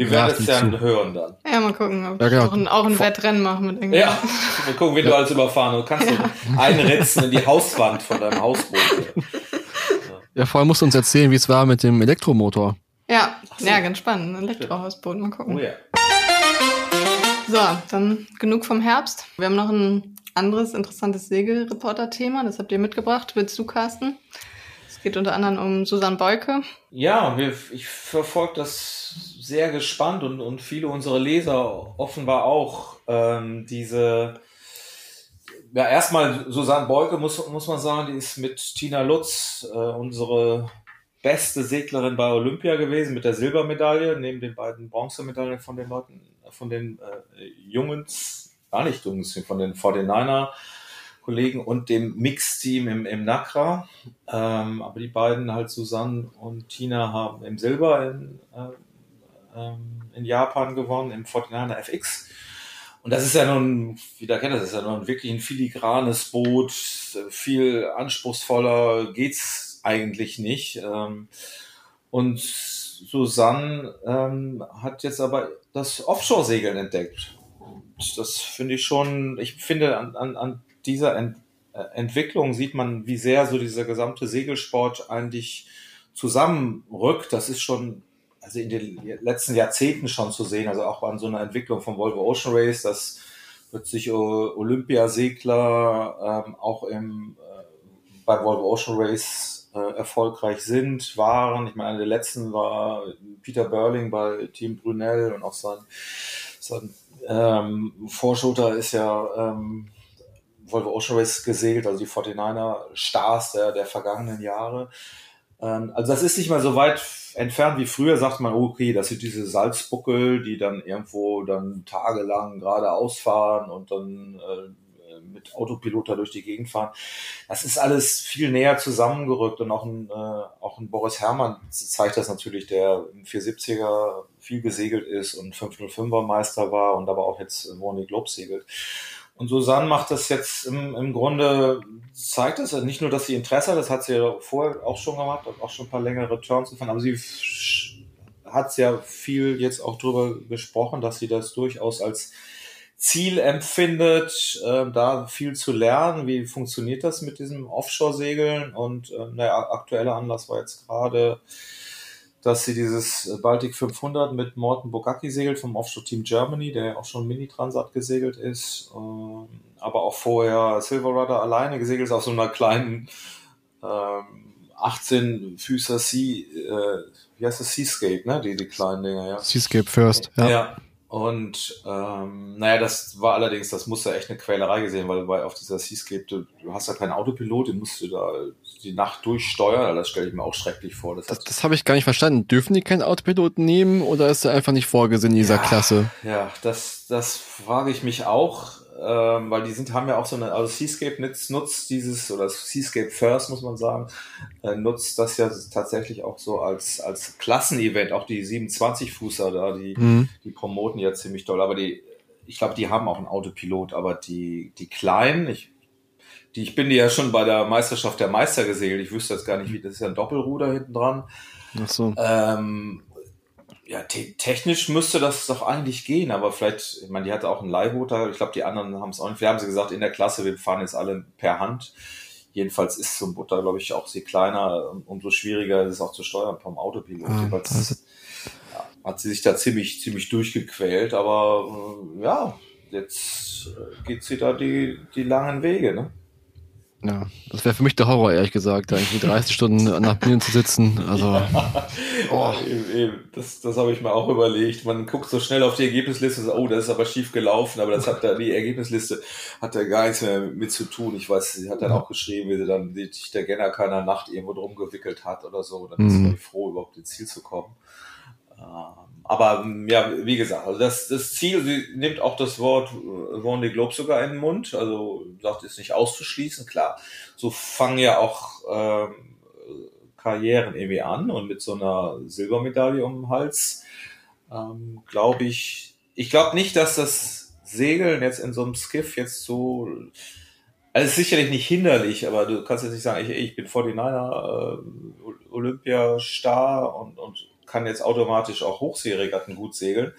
Wir Ja, werden es zu. hören dann. Ja, mal gucken, ob Ja, genau. auch ein, auch ein Wettrennen machen mit irgendwie. Ja, wir gucken, wen du alles überfahren. Du kannst du einritzen in die Hauswand von deinem Hausboot. Ja, vorher musst du uns erzählen, wie es war mit dem Elektromotor. Ja, so. ja, ganz spannend. Ein Elektrohausboot, mal gucken. Oh ja. So, dann genug vom Herbst. Wir haben noch ein anderes interessantes Segelreporter-Thema. Das habt ihr mitgebracht. Willst du, Carsten? Es geht unter anderem um Susanne Beuke. Ja, wir, ich verfolge das sehr gespannt und, und viele unserer Leser offenbar auch. Ähm, diese, ja, erstmal Susanne Beuke muss, muss man sagen, die ist mit Tina Lutz äh, unsere beste Seglerin bei Olympia gewesen mit der Silbermedaille, neben den beiden Bronzemedaillen von den Leuten, von den äh, Jungs, gar nicht Jungs, von den 49er Kollegen und dem Mixteam im, im NACRA. Ähm, aber die beiden, halt Susanne und Tina, haben im Silber in, äh, ähm, in Japan gewonnen, im 49er FX. Und das ist ja nun, wie der kennt das, ist ja nun wirklich ein filigranes Boot, viel anspruchsvoller geht's eigentlich nicht. Ähm, und Susanne ähm, hat jetzt aber das Offshore-Segeln entdeckt. Und das finde ich schon, ich finde an, an, an dieser Ent, äh, Entwicklung sieht man, wie sehr so dieser gesamte Segelsport eigentlich zusammenrückt. Das ist schon also in den letzten Jahrzehnten schon zu sehen, also auch an so einer Entwicklung vom Volvo Ocean Race, dass plötzlich Olympiasegler ähm, auch im, äh, beim Volvo Ocean Race äh, erfolgreich sind, waren. Ich meine, einer der letzten war Peter Burling bei Team Brunel und auch sein, sein ähm, Vorschulter ist ja ähm, Volvo Ocean Race gesegelt, also die 49er Stars der, der vergangenen Jahre. Ähm, also das ist nicht mal so weit entfernt wie früher, sagt man, okay, das sind diese Salzbuckel, die dann irgendwo dann tagelang geradeaus fahren und dann äh, mit Autopilot da durch die Gegend fahren. Das ist alles viel näher zusammengerückt und auch ein, äh, auch ein Boris Herrmann zeigt das natürlich, der im 470er viel gesegelt ist und 505er Meister war und aber auch jetzt Warning Globe segelt. Und Susanne macht das jetzt im, im Grunde, zeigt es nicht nur, dass sie Interesse hat, das hat sie ja vorher auch schon gemacht, hat auch schon ein paar längere Turns gefahren, aber sie hat ja viel jetzt auch drüber gesprochen, dass sie das durchaus als Ziel empfindet, äh, da viel zu lernen. Wie funktioniert das mit diesem Offshore-Segeln? Und äh, naja, aktueller Anlass war jetzt gerade dass sie dieses Baltic 500 mit Morten Bogacki segelt vom Offshore Team Germany, der ja auch schon Mini-Transat gesegelt ist, ähm, aber auch vorher Silver Rudder alleine gesegelt ist auf so einer kleinen ähm, 18 Füßer Sea, äh, wie heißt das, Seascape, ne, die, die kleinen Dinger, ja. Seascape First, ja. ja. Und ähm, naja, das war allerdings, das muss ja echt eine Quälerei gesehen, weil bei auf dieser Seascape, du, du hast ja keinen Autopilot, den musst du da die Nacht durchsteuern. Das stelle ich mir auch schrecklich vor. Das, das, das habe ich gar nicht verstanden. Dürfen die keinen Autopilot nehmen oder ist er einfach nicht vorgesehen in dieser ja, Klasse? Ja, das, das frage ich mich auch ähm, weil die sind, haben ja auch so eine, also Seascape nutzt, nutzt dieses, oder Seascape First, muss man sagen, äh, nutzt das ja tatsächlich auch so als, als Klassenevent, auch die 27-Fußer da, die, mhm. die promoten ja ziemlich doll, aber die, ich glaube, die haben auch einen Autopilot, aber die, die kleinen, ich, die, ich bin die ja schon bei der Meisterschaft der Meister gesegelt, ich wüsste jetzt gar nicht, wie, das ist ja ein Doppelruder hinten dran. Ach so. Ähm, ja, te technisch müsste das doch eigentlich gehen, aber vielleicht, ich meine, die hatte auch einen Leihbooter, ich glaube, die anderen haben es auch nicht. Wir haben sie gesagt, in der Klasse, wir fahren jetzt alle per Hand. Jedenfalls ist so ein Butter, glaube ich, auch je kleiner, umso schwieriger ist es auch zu steuern vom Autopilot. Ah, Jedenfalls ja, hat sie sich da ziemlich, ziemlich durchgequält, aber äh, ja, jetzt äh, geht sie da die, die langen Wege, ne? Ja, das wäre für mich der Horror, ehrlich gesagt, da irgendwie 30 Stunden nach Bienen zu sitzen. Also, oh. das, das habe ich mir auch überlegt. Man guckt so schnell auf die Ergebnisliste und sagt, oh, das ist aber schief gelaufen, aber das hat da, die Ergebnisliste hat da gar nichts mehr mit zu tun. Ich weiß, sie hat dann auch geschrieben, wie sie dann sich der Genner keiner Nacht irgendwo drum gewickelt hat oder so. Dann ist mhm. sie froh, überhaupt ins Ziel zu kommen. Ähm, aber ja, wie gesagt, also das, das Ziel, sie nimmt auch das Wort äh, Vendée Globe sogar in den Mund, also sagt, ist nicht auszuschließen, klar. So fangen ja auch ähm, Karrieren irgendwie an und mit so einer Silbermedaille um den Hals, ähm, glaube ich, ich glaube nicht, dass das Segeln jetzt in so einem Skiff jetzt so, also sicherlich nicht hinderlich, aber du kannst jetzt nicht sagen, ich, ich bin 49er äh, Olympiastar und, und kann jetzt automatisch auch Hochseeregatten gut segeln.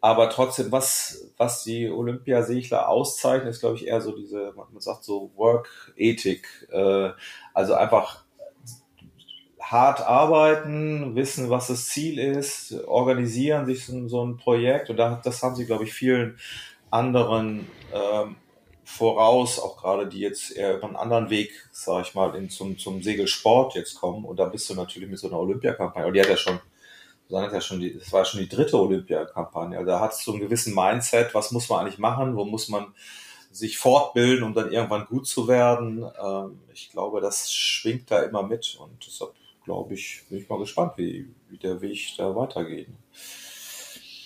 Aber trotzdem, was, was die Olympiasegler auszeichnet, ist, glaube ich, eher so diese, man sagt so Work-Ethik. Äh, also einfach hart arbeiten, wissen, was das Ziel ist, organisieren sich so, so ein Projekt. Und das haben sie, glaube ich, vielen anderen ähm, voraus, auch gerade die jetzt eher über einen anderen Weg, sage ich mal, in, zum, zum Segelsport jetzt kommen. Und da bist du natürlich mit so einer Olympiakampagne. Und die hat ja schon sondern ja schon die, das war schon die dritte Olympiakampagne. Also da hat es so einen gewissen Mindset, was muss man eigentlich machen, wo muss man sich fortbilden, um dann irgendwann gut zu werden. Ähm, ich glaube, das schwingt da immer mit und deshalb glaube ich, bin ich mal gespannt, wie, wie der Weg da weitergeht.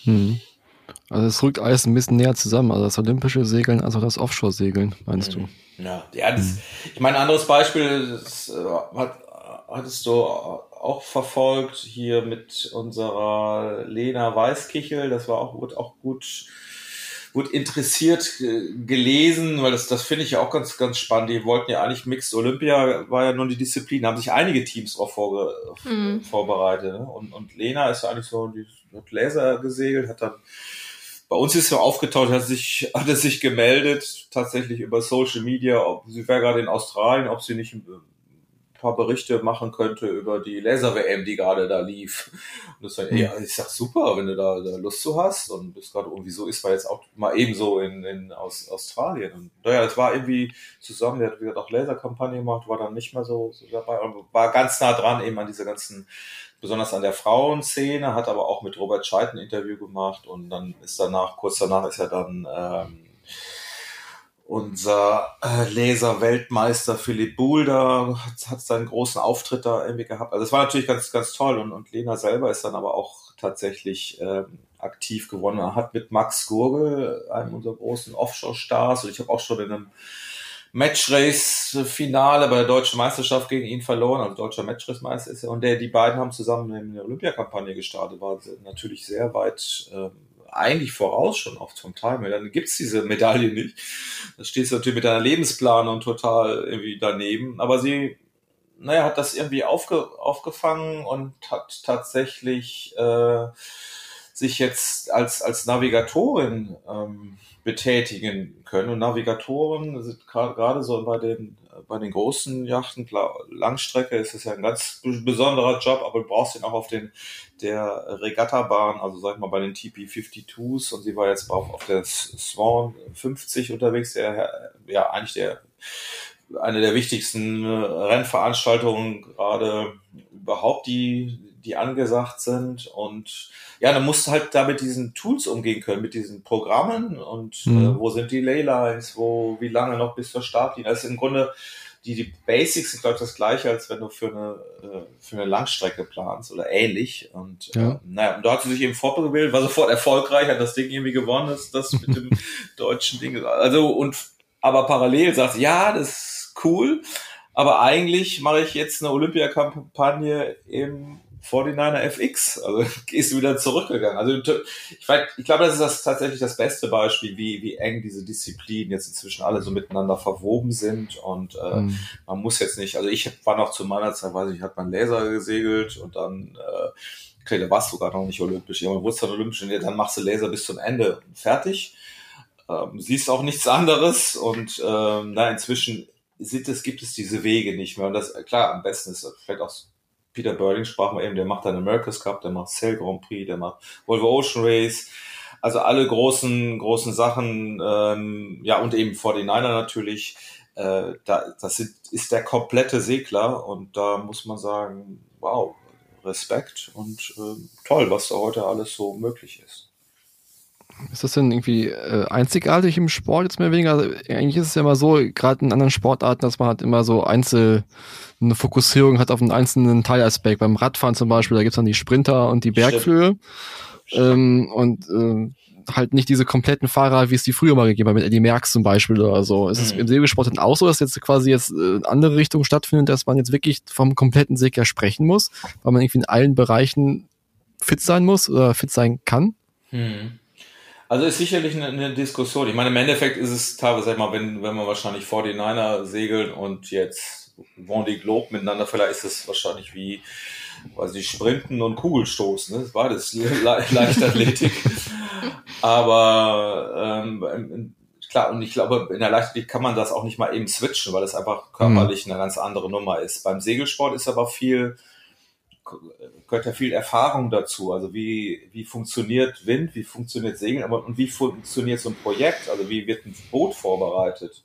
Hm. Also es rückt alles ein bisschen näher zusammen, also das olympische Segeln, also das Offshore-Segeln, meinst hm. du? Ja, ja das, hm. ich meine, ein anderes Beispiel, das äh, hat, hattest du auch verfolgt, hier mit unserer Lena Weißkichel, das war auch, wurde auch gut, gut interessiert gelesen, weil das, das finde ich ja auch ganz, ganz spannend. Die wollten ja eigentlich Mixed Olympia, war ja nun die Disziplin, haben sich einige Teams darauf vorge mhm. vorbereitet. Ne? Und, und Lena ist eigentlich so, die hat Laser gesegelt, hat dann bei uns ist so aufgetaucht, hat sich, hat er sich gemeldet, tatsächlich über Social Media, ob sie wäre gerade in Australien, ob sie nicht paar Berichte machen könnte über die Laser-WM, die gerade da lief. Und das war, ja, ich sag super, wenn du da, da Lust zu hast und bist gerade irgendwie so ist, war jetzt auch mal ebenso in, in aus Australien. Und naja, es war irgendwie zusammen, der hat wieder auch Laserkampagne gemacht, war dann nicht mehr so, so dabei und war ganz nah dran eben an dieser ganzen besonders an der Frauenszene, hat aber auch mit Robert Scheid ein Interview gemacht und dann ist danach, kurz danach ist er dann ähm, unser äh, Laser-Weltmeister Philipp Boulder hat, hat seinen großen Auftritt da irgendwie gehabt. Also es war natürlich ganz, ganz toll und, und Lena selber ist dann aber auch tatsächlich ähm, aktiv gewonnen. Er hat mit Max Gurgel, einem unserer großen Offshore-Stars, und ich habe auch schon in einem Matchrace-Finale bei der deutschen Meisterschaft gegen ihn verloren, also deutscher Matchrace-Meister ist er. Und der, die beiden haben zusammen eine Olympiakampagne gestartet, war natürlich sehr weit ähm, eigentlich voraus schon oft vom Timer. Dann gibt's diese Medaille nicht. Da stehst du natürlich mit deiner Lebensplanung total irgendwie daneben. Aber sie, naja, hat das irgendwie aufge, aufgefangen und hat tatsächlich äh, sich jetzt als, als Navigatorin ähm, betätigen können. Und Navigatoren sind gerade so bei den, bei den großen Yachten, klar, Langstrecke ist es ja ein ganz besonderer Job, aber du brauchst ihn auch auf den, der Regattabahn, also sag ich mal bei den TP52s und sie war jetzt auf, auf der Swan 50 unterwegs, der, ja, eigentlich der, eine der wichtigsten Rennveranstaltungen gerade überhaupt, die, die angesagt sind und ja, dann musst du halt da mit diesen Tools umgehen können, mit diesen Programmen und mhm. äh, wo sind die Laylines, wo, wie lange noch bis zur Startlinie. Das ist im Grunde, die, die Basics sind, glaube ich, das gleiche, als wenn du für eine, äh, für eine Langstrecke planst oder ähnlich. Und ja. äh, naja, und da hat sie sich eben fortgebildet, war sofort erfolgreich, hat das Ding irgendwie gewonnen, das, das mit dem deutschen Ding. Also, und aber parallel sagt ja, das ist cool, aber eigentlich mache ich jetzt eine Olympiakampagne im 49er FX. Also ist du wieder zurückgegangen. Also ich, weiß, ich glaube, das ist das tatsächlich das beste Beispiel, wie, wie eng diese Disziplinen jetzt inzwischen alle so miteinander verwoben sind. Und äh, mhm. man muss jetzt nicht, also ich war noch zu meiner Zeit, weiß ich, hat man Laser gesegelt und dann äh, okay, da warst du sogar noch nicht olympisch. Ja, man wusste dann olympisch, und dann machst du Laser bis zum Ende fertig. Ähm, siehst auch nichts anderes und ähm, na, inzwischen sieht es, gibt es diese Wege nicht mehr. Und das, klar, am besten ist vielleicht auch Peter Burling sprachen wir eben, der macht dann America's Cup, der macht Sail Grand Prix, der macht Volvo Ocean Race, also alle großen, großen Sachen, ähm, ja, und eben 49er natürlich, äh, da, das ist der komplette Segler und da muss man sagen, wow, Respekt und äh, toll, was da heute alles so möglich ist. Ist das denn irgendwie äh, einzigartig im Sport jetzt mehr oder weniger? Also, eigentlich ist es ja immer so, gerade in anderen Sportarten, dass man halt immer so Einzel, eine Fokussierung hat auf einen einzelnen Teilaspekt. Beim Radfahren zum Beispiel, da gibt's dann die Sprinter und die Bergflöhe. Ähm, und äh, halt nicht diese kompletten Fahrer, wie es die früher mal gegeben hat, mit Eddie Merckx zum Beispiel oder so. Ist mhm. es im Segelsport dann auch so, dass jetzt quasi jetzt äh, andere Richtung stattfindet, dass man jetzt wirklich vom kompletten Segler sprechen muss, weil man irgendwie in allen Bereichen fit sein muss oder fit sein kann? Mhm. Also ist sicherlich eine, eine, Diskussion. Ich meine, im Endeffekt ist es teilweise, sag mal, wenn, wenn man wahrscheinlich 49er segelt und jetzt Vendée Globe miteinander, vielleicht ist es wahrscheinlich wie, weiß ich, Sprinten und Kugelstoßen. Ne? Das war das Le Leichtathletik. Aber ähm, klar, und ich glaube, in der Leichtathletik kann man das auch nicht mal eben switchen, weil es einfach körperlich mhm. eine ganz andere Nummer ist. Beim Segelsport ist aber viel gehört ja viel Erfahrung dazu. Also wie, wie funktioniert Wind, wie funktioniert Segeln aber, und wie funktioniert so ein Projekt? Also wie wird ein Boot vorbereitet?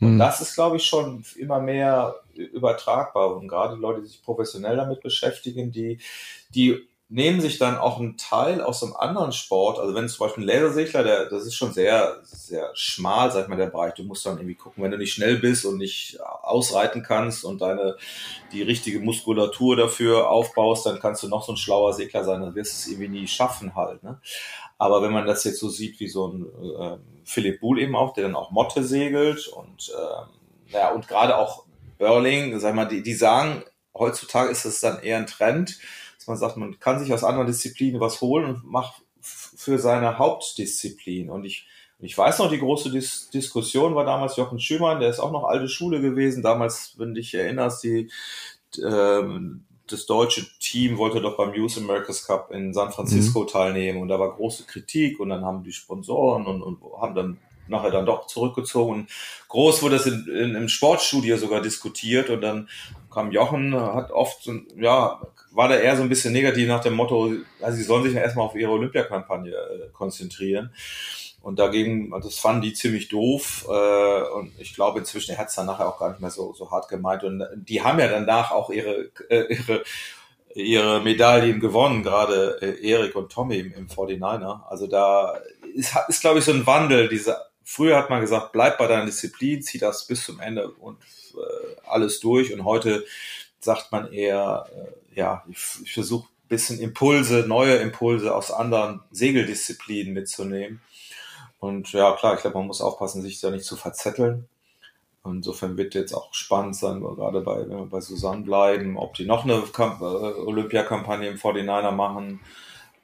Und mhm. das ist, glaube ich, schon immer mehr übertragbar. Und gerade Leute, die sich professionell damit beschäftigen, die, die nehmen sich dann auch einen Teil aus einem anderen Sport. Also wenn zum Beispiel ein Lasersegler, der, das ist schon sehr, sehr schmal, sag ich mal, der Bereich. Du musst dann irgendwie gucken, wenn du nicht schnell bist und nicht ausreiten kannst und deine, die richtige Muskulatur dafür aufbaust, dann kannst du noch so ein schlauer Segler sein, dann wirst du es irgendwie nie schaffen halt, ne? Aber wenn man das jetzt so sieht, wie so ein äh, Philipp Buhl eben auch, der dann auch Motte segelt und, äh, naja, und gerade auch Burling, sag mal, die, die sagen, heutzutage ist es dann eher ein Trend, man sagt, man kann sich aus anderen Disziplinen was holen und macht für seine Hauptdisziplin. Und ich, ich weiß noch, die große Dis Diskussion war damals Jochen Schümann, der ist auch noch alte Schule gewesen. Damals, wenn du dich erinnerst, die, ähm, das deutsche Team wollte doch beim Youth America's Cup in San Francisco mhm. teilnehmen und da war große Kritik und dann haben die Sponsoren und, und haben dann nachher dann doch zurückgezogen. Groß wurde das in, in, im Sportstudio sogar diskutiert und dann kam Jochen, hat oft, ja, war da eher so ein bisschen negativ nach dem Motto, also sie sollen sich ja erstmal auf ihre Olympiakampagne äh, konzentrieren. Und dagegen, das fanden die ziemlich doof. Äh, und ich glaube inzwischen, hat es dann nachher auch gar nicht mehr so, so hart gemeint. Und die haben ja danach auch ihre, äh, ihre, ihre Medaillen gewonnen, gerade äh, Erik und Tommy im, im 49er. Also da ist, ist glaube ich, so ein Wandel. Diese, früher hat man gesagt, bleib bei deiner Disziplin, zieh das bis zum Ende und äh, alles durch. Und heute sagt man eher, äh, ja, ich, ich versuche ein bisschen Impulse, neue Impulse aus anderen Segeldisziplinen mitzunehmen. Und ja, klar, ich glaube, man muss aufpassen, sich da nicht zu verzetteln. Insofern wird jetzt auch spannend sein, gerade bei, wenn wir bei Susanne bleiben, ob die noch eine Kamp äh, Olympiakampagne im 49er machen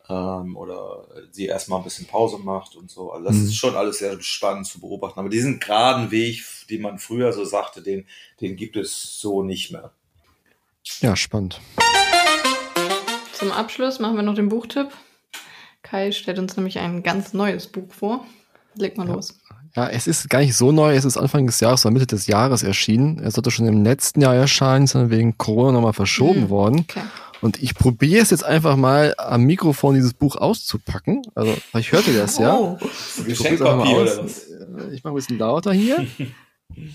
ähm, oder sie erstmal ein bisschen Pause macht und so. Also das mhm. ist schon alles sehr spannend zu beobachten. Aber diesen geraden Weg, den man früher so sagte, den, den gibt es so nicht mehr. Ja, spannend. Zum Abschluss machen wir noch den Buchtipp. Kai stellt uns nämlich ein ganz neues Buch vor. Leg mal ja. los. Ja, es ist gar nicht so neu, es ist Anfang des Jahres oder Mitte des Jahres erschienen. Es sollte schon im letzten Jahr erscheinen, sondern wegen Corona nochmal verschoben mhm. worden. Okay. Und ich probiere es jetzt einfach mal am Mikrofon dieses Buch auszupacken. Also, ich hörte das ja. Oh, ich Geschenkpapier oder was? Ich mache ein bisschen lauter hier.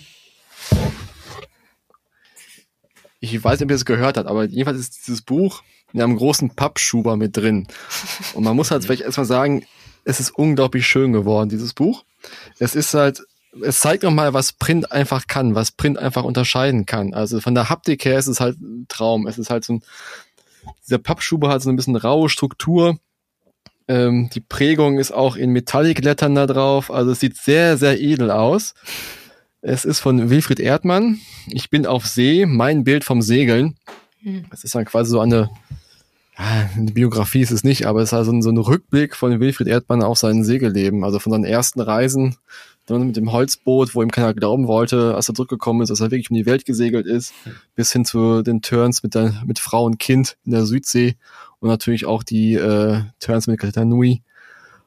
ich weiß nicht, ob ihr es gehört habt, aber jedenfalls ist dieses Buch in einem großen Pappschuber mit drin. Und man muss halt vielleicht erstmal sagen, es ist unglaublich schön geworden, dieses Buch. Es ist halt, es zeigt nochmal, was Print einfach kann, was Print einfach unterscheiden kann. Also von der Haptik her ist es halt ein Traum. Es ist halt so ein, dieser Pappschuber hat so ein bisschen raue Struktur. Ähm, die Prägung ist auch in Metallic-Lettern da drauf. Also es sieht sehr, sehr edel aus. Es ist von Wilfried Erdmann. Ich bin auf See, mein Bild vom Segeln. Hm. Es ist dann quasi so eine, eine Biografie ist es nicht, aber es ist also so ein Rückblick von Wilfried Erdmann auf sein Segelleben, also von seinen ersten Reisen, dann mit dem Holzboot, wo ihm keiner glauben wollte, als er zurückgekommen ist, dass er wirklich um die Welt gesegelt ist, bis hin zu den Turns mit, der, mit Frau und Kind in der Südsee und natürlich auch die äh, Turns mit Katanui.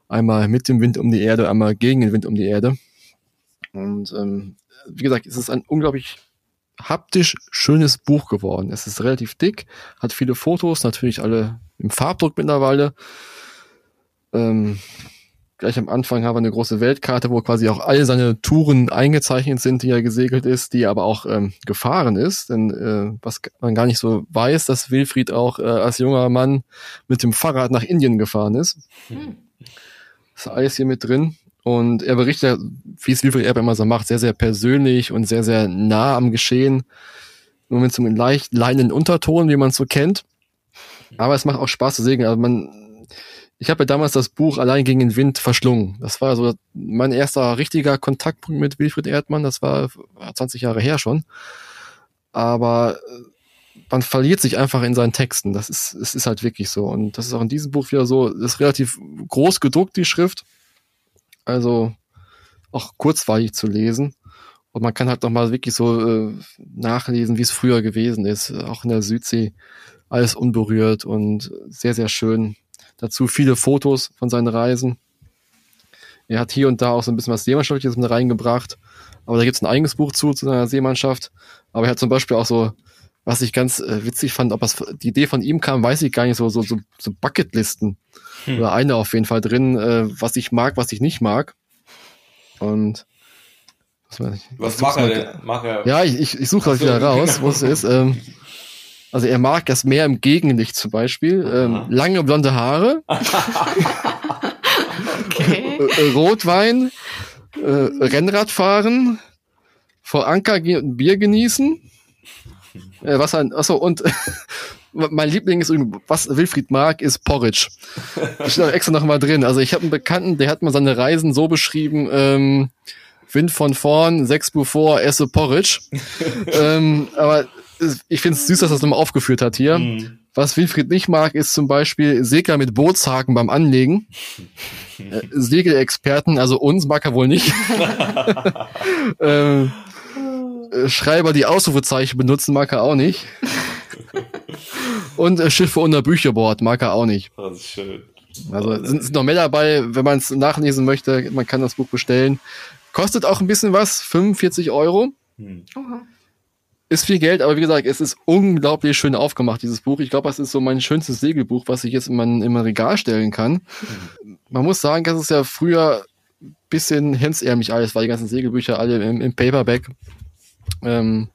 Einmal mit dem Wind um die Erde, einmal gegen den Wind um die Erde. Und ähm, wie gesagt, es ist ein unglaublich haptisch schönes Buch geworden. Es ist relativ dick, hat viele Fotos, natürlich alle im Farbdruck mittlerweile. Ähm, gleich am Anfang haben wir eine große Weltkarte, wo quasi auch all seine Touren eingezeichnet sind, die er gesegelt ist, die er aber auch ähm, gefahren ist. Denn äh, was man gar nicht so weiß, dass Wilfried auch äh, als junger Mann mit dem Fahrrad nach Indien gefahren ist. Hm. ist alles hier mit drin. Und er berichtet, wie es Wilfried Erb immer so macht, sehr, sehr persönlich und sehr, sehr nah am Geschehen. Nur mit so einem leicht leinenden Unterton, wie man es so kennt. Aber es macht auch Spaß zu segeln. Also man, ich habe ja damals das Buch Allein gegen den Wind verschlungen. Das war so mein erster richtiger Kontaktpunkt mit Wilfried Erdmann. Das war 20 Jahre her schon. Aber äh, man verliert sich einfach in seinen Texten. Das ist, es ist halt wirklich so. Und das ist auch in diesem Buch wieder so, das ist relativ groß gedruckt, die Schrift. Also auch kurzweilig zu lesen. Und man kann halt noch mal wirklich so äh, nachlesen, wie es früher gewesen ist. Auch in der Südsee alles unberührt und sehr, sehr schön. Dazu viele Fotos von seinen Reisen. Er hat hier und da auch so ein bisschen was Seemannschaftliches mit reingebracht. Aber da gibt es ein eigenes Buch zu, zu seiner Seemannschaft. Aber er hat zum Beispiel auch so, was ich ganz äh, witzig fand, ob das, die Idee von ihm kam, weiß ich gar nicht, so, so, so, so Bucketlisten hm. Oder eine auf jeden Fall drin, äh, was ich mag, was ich nicht mag. Und was, weiß ich, was, was mag er denn? Mag er ja, ich, ich, ich suche das wieder raus, wo es ist. Ähm, also er mag das Meer im Gegenlicht zum Beispiel. Ähm, lange blonde Haare. okay. Äh, Rotwein. Äh, Rennradfahren. Vor Anker Bier genießen. Äh, was ein, achso, und mein Liebling ist was Wilfried mag, ist Porridge. Das steht auch extra noch mal drin. Also ich habe einen Bekannten, der hat mal seine Reisen so beschrieben, ähm, Wind von vorn, sechs bevor, esse Porridge. ähm, aber ich finde es süß, dass das nochmal aufgeführt hat hier. Mhm. Was Wilfried nicht mag, ist zum Beispiel Segler mit Bootshaken beim Anlegen. äh, Segelexperten, also uns mag er wohl nicht. ähm, äh, Schreiber, die Ausrufezeichen benutzen, mag er auch nicht. Und äh, Schiffe unter Bücherbord mag er auch nicht. Das ist schön. Also sind, sind noch mehr dabei, wenn man es nachlesen möchte, man kann das Buch bestellen. Kostet auch ein bisschen was, 45 Euro. Hm. Ist viel Geld, aber wie gesagt, es ist unglaublich schön aufgemacht, dieses Buch. Ich glaube, das ist so mein schönstes Segelbuch, was ich jetzt in mein, in mein Regal stellen kann. Hm. Man muss sagen, dass es ja früher ein bisschen hemsärmlich alles war, die ganzen Segelbücher alle im, im Paperback. Ähm,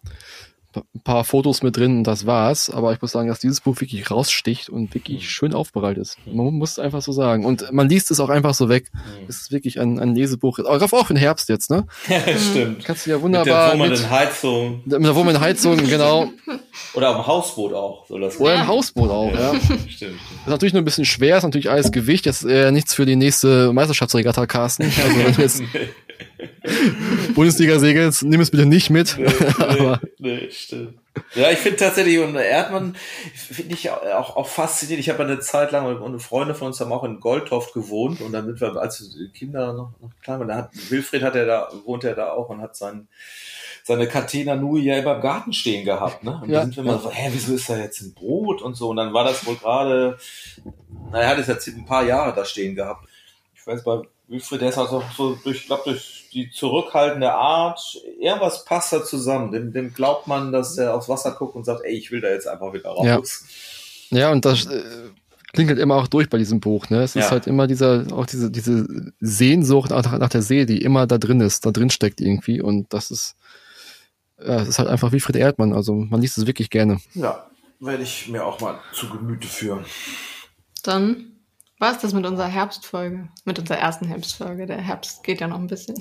ein paar Fotos mit drin und das war's. Aber ich muss sagen, dass dieses Buch wirklich raussticht und wirklich mhm. schön aufbereitet ist. Man muss es einfach so sagen. Und man liest es auch einfach so weg. Mhm. Es ist wirklich ein, ein Lesebuch. Auch auf den Herbst jetzt, ne? Ja, stimmt. Kannst du ja wunderbar. Mit der Wurmeln-Heizung. Mit der Wurmeln-Heizung, genau. Oder am Hausboot auch. Soll das Oder im Hausboot auch, ja. ja. Stimmt. Ist natürlich nur ein bisschen schwer, ist natürlich alles Gewicht. Das ist äh, nichts für die nächste Meisterschaftsregatta, Carsten. Also wenn du jetzt Bundesliga segelst, nimm es bitte nicht mit. Nee, nee, nee stimmt. Ja, ich finde tatsächlich, und Erdmann finde ich auch, auch faszinierend. Ich habe eine Zeit lang, und Freunde von uns haben auch in Goldhoft gewohnt und damit wir, als Kinder noch, noch klein waren, da hat, Wilfried hat er da, wohnt er da auch und hat seinen, seine Catena Nui ja immer im Garten stehen gehabt, ne? Und ja, da sind wir ja. mal so, hä, wieso ist da jetzt ein Boot und so? Und dann war das wohl gerade na, er hat es jetzt ein paar Jahre da stehen gehabt. Ich weiß bei Wilfried, der ist also so durch, ich glaube, durch die zurückhaltende Art, irgendwas passt da zusammen. Dem, dem glaubt man, dass er aufs Wasser guckt und sagt, ey, ich will da jetzt einfach wieder raus. Ja, ja und das äh, klingt halt immer auch durch bei diesem Buch. Ne? Es ist halt immer dieser, auch diese, diese Sehnsucht nach, nach der See, die immer da drin ist, da drin steckt irgendwie. Und das ist, ja, es ist halt einfach wie Fried Erdmann. Also man liest es wirklich gerne. Ja, werde ich mir auch mal zu Gemüte führen. Dann war es das mit unserer Herbstfolge, mit unserer ersten Herbstfolge. Der Herbst geht ja noch ein bisschen.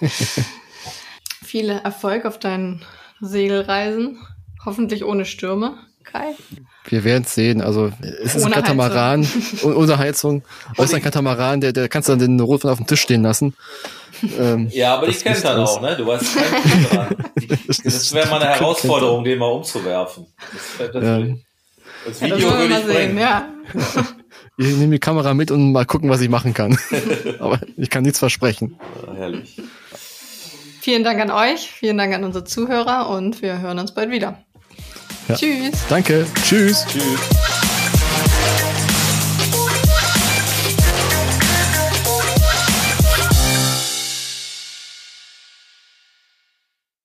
Viele Erfolg auf deinen Segelreisen. Hoffentlich ohne Stürme, Kai. Wir werden es sehen. Also es ist ohne ein Katamaran Heizung. ohne Heizung. Es ist ein Katamaran, der, der kannst du dann den Rotwein auf dem Tisch stehen lassen. Ähm, ja, aber ich kenne dann auch, ne? Du weißt kein dran. Das wäre mal eine Herausforderung, den mal umzuwerfen. Das, das, ja. das Video ja, das würde ich bringen. Sehen, ja. Ich nehme die Kamera mit und mal gucken, was ich machen kann. aber ich kann nichts versprechen. Ja, herrlich. Vielen Dank an euch, vielen Dank an unsere Zuhörer und wir hören uns bald wieder. Ja. Tschüss. Danke. Tschüss. Tschüss.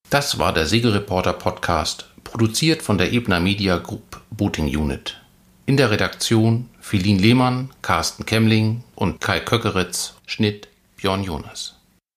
Das war der Segelreporter Podcast, produziert von der Ebner Media Group Booting Unit. In der Redaktion Philin Lehmann, Carsten Kemmling und Kai Köckeritz, Schnitt Björn Jonas.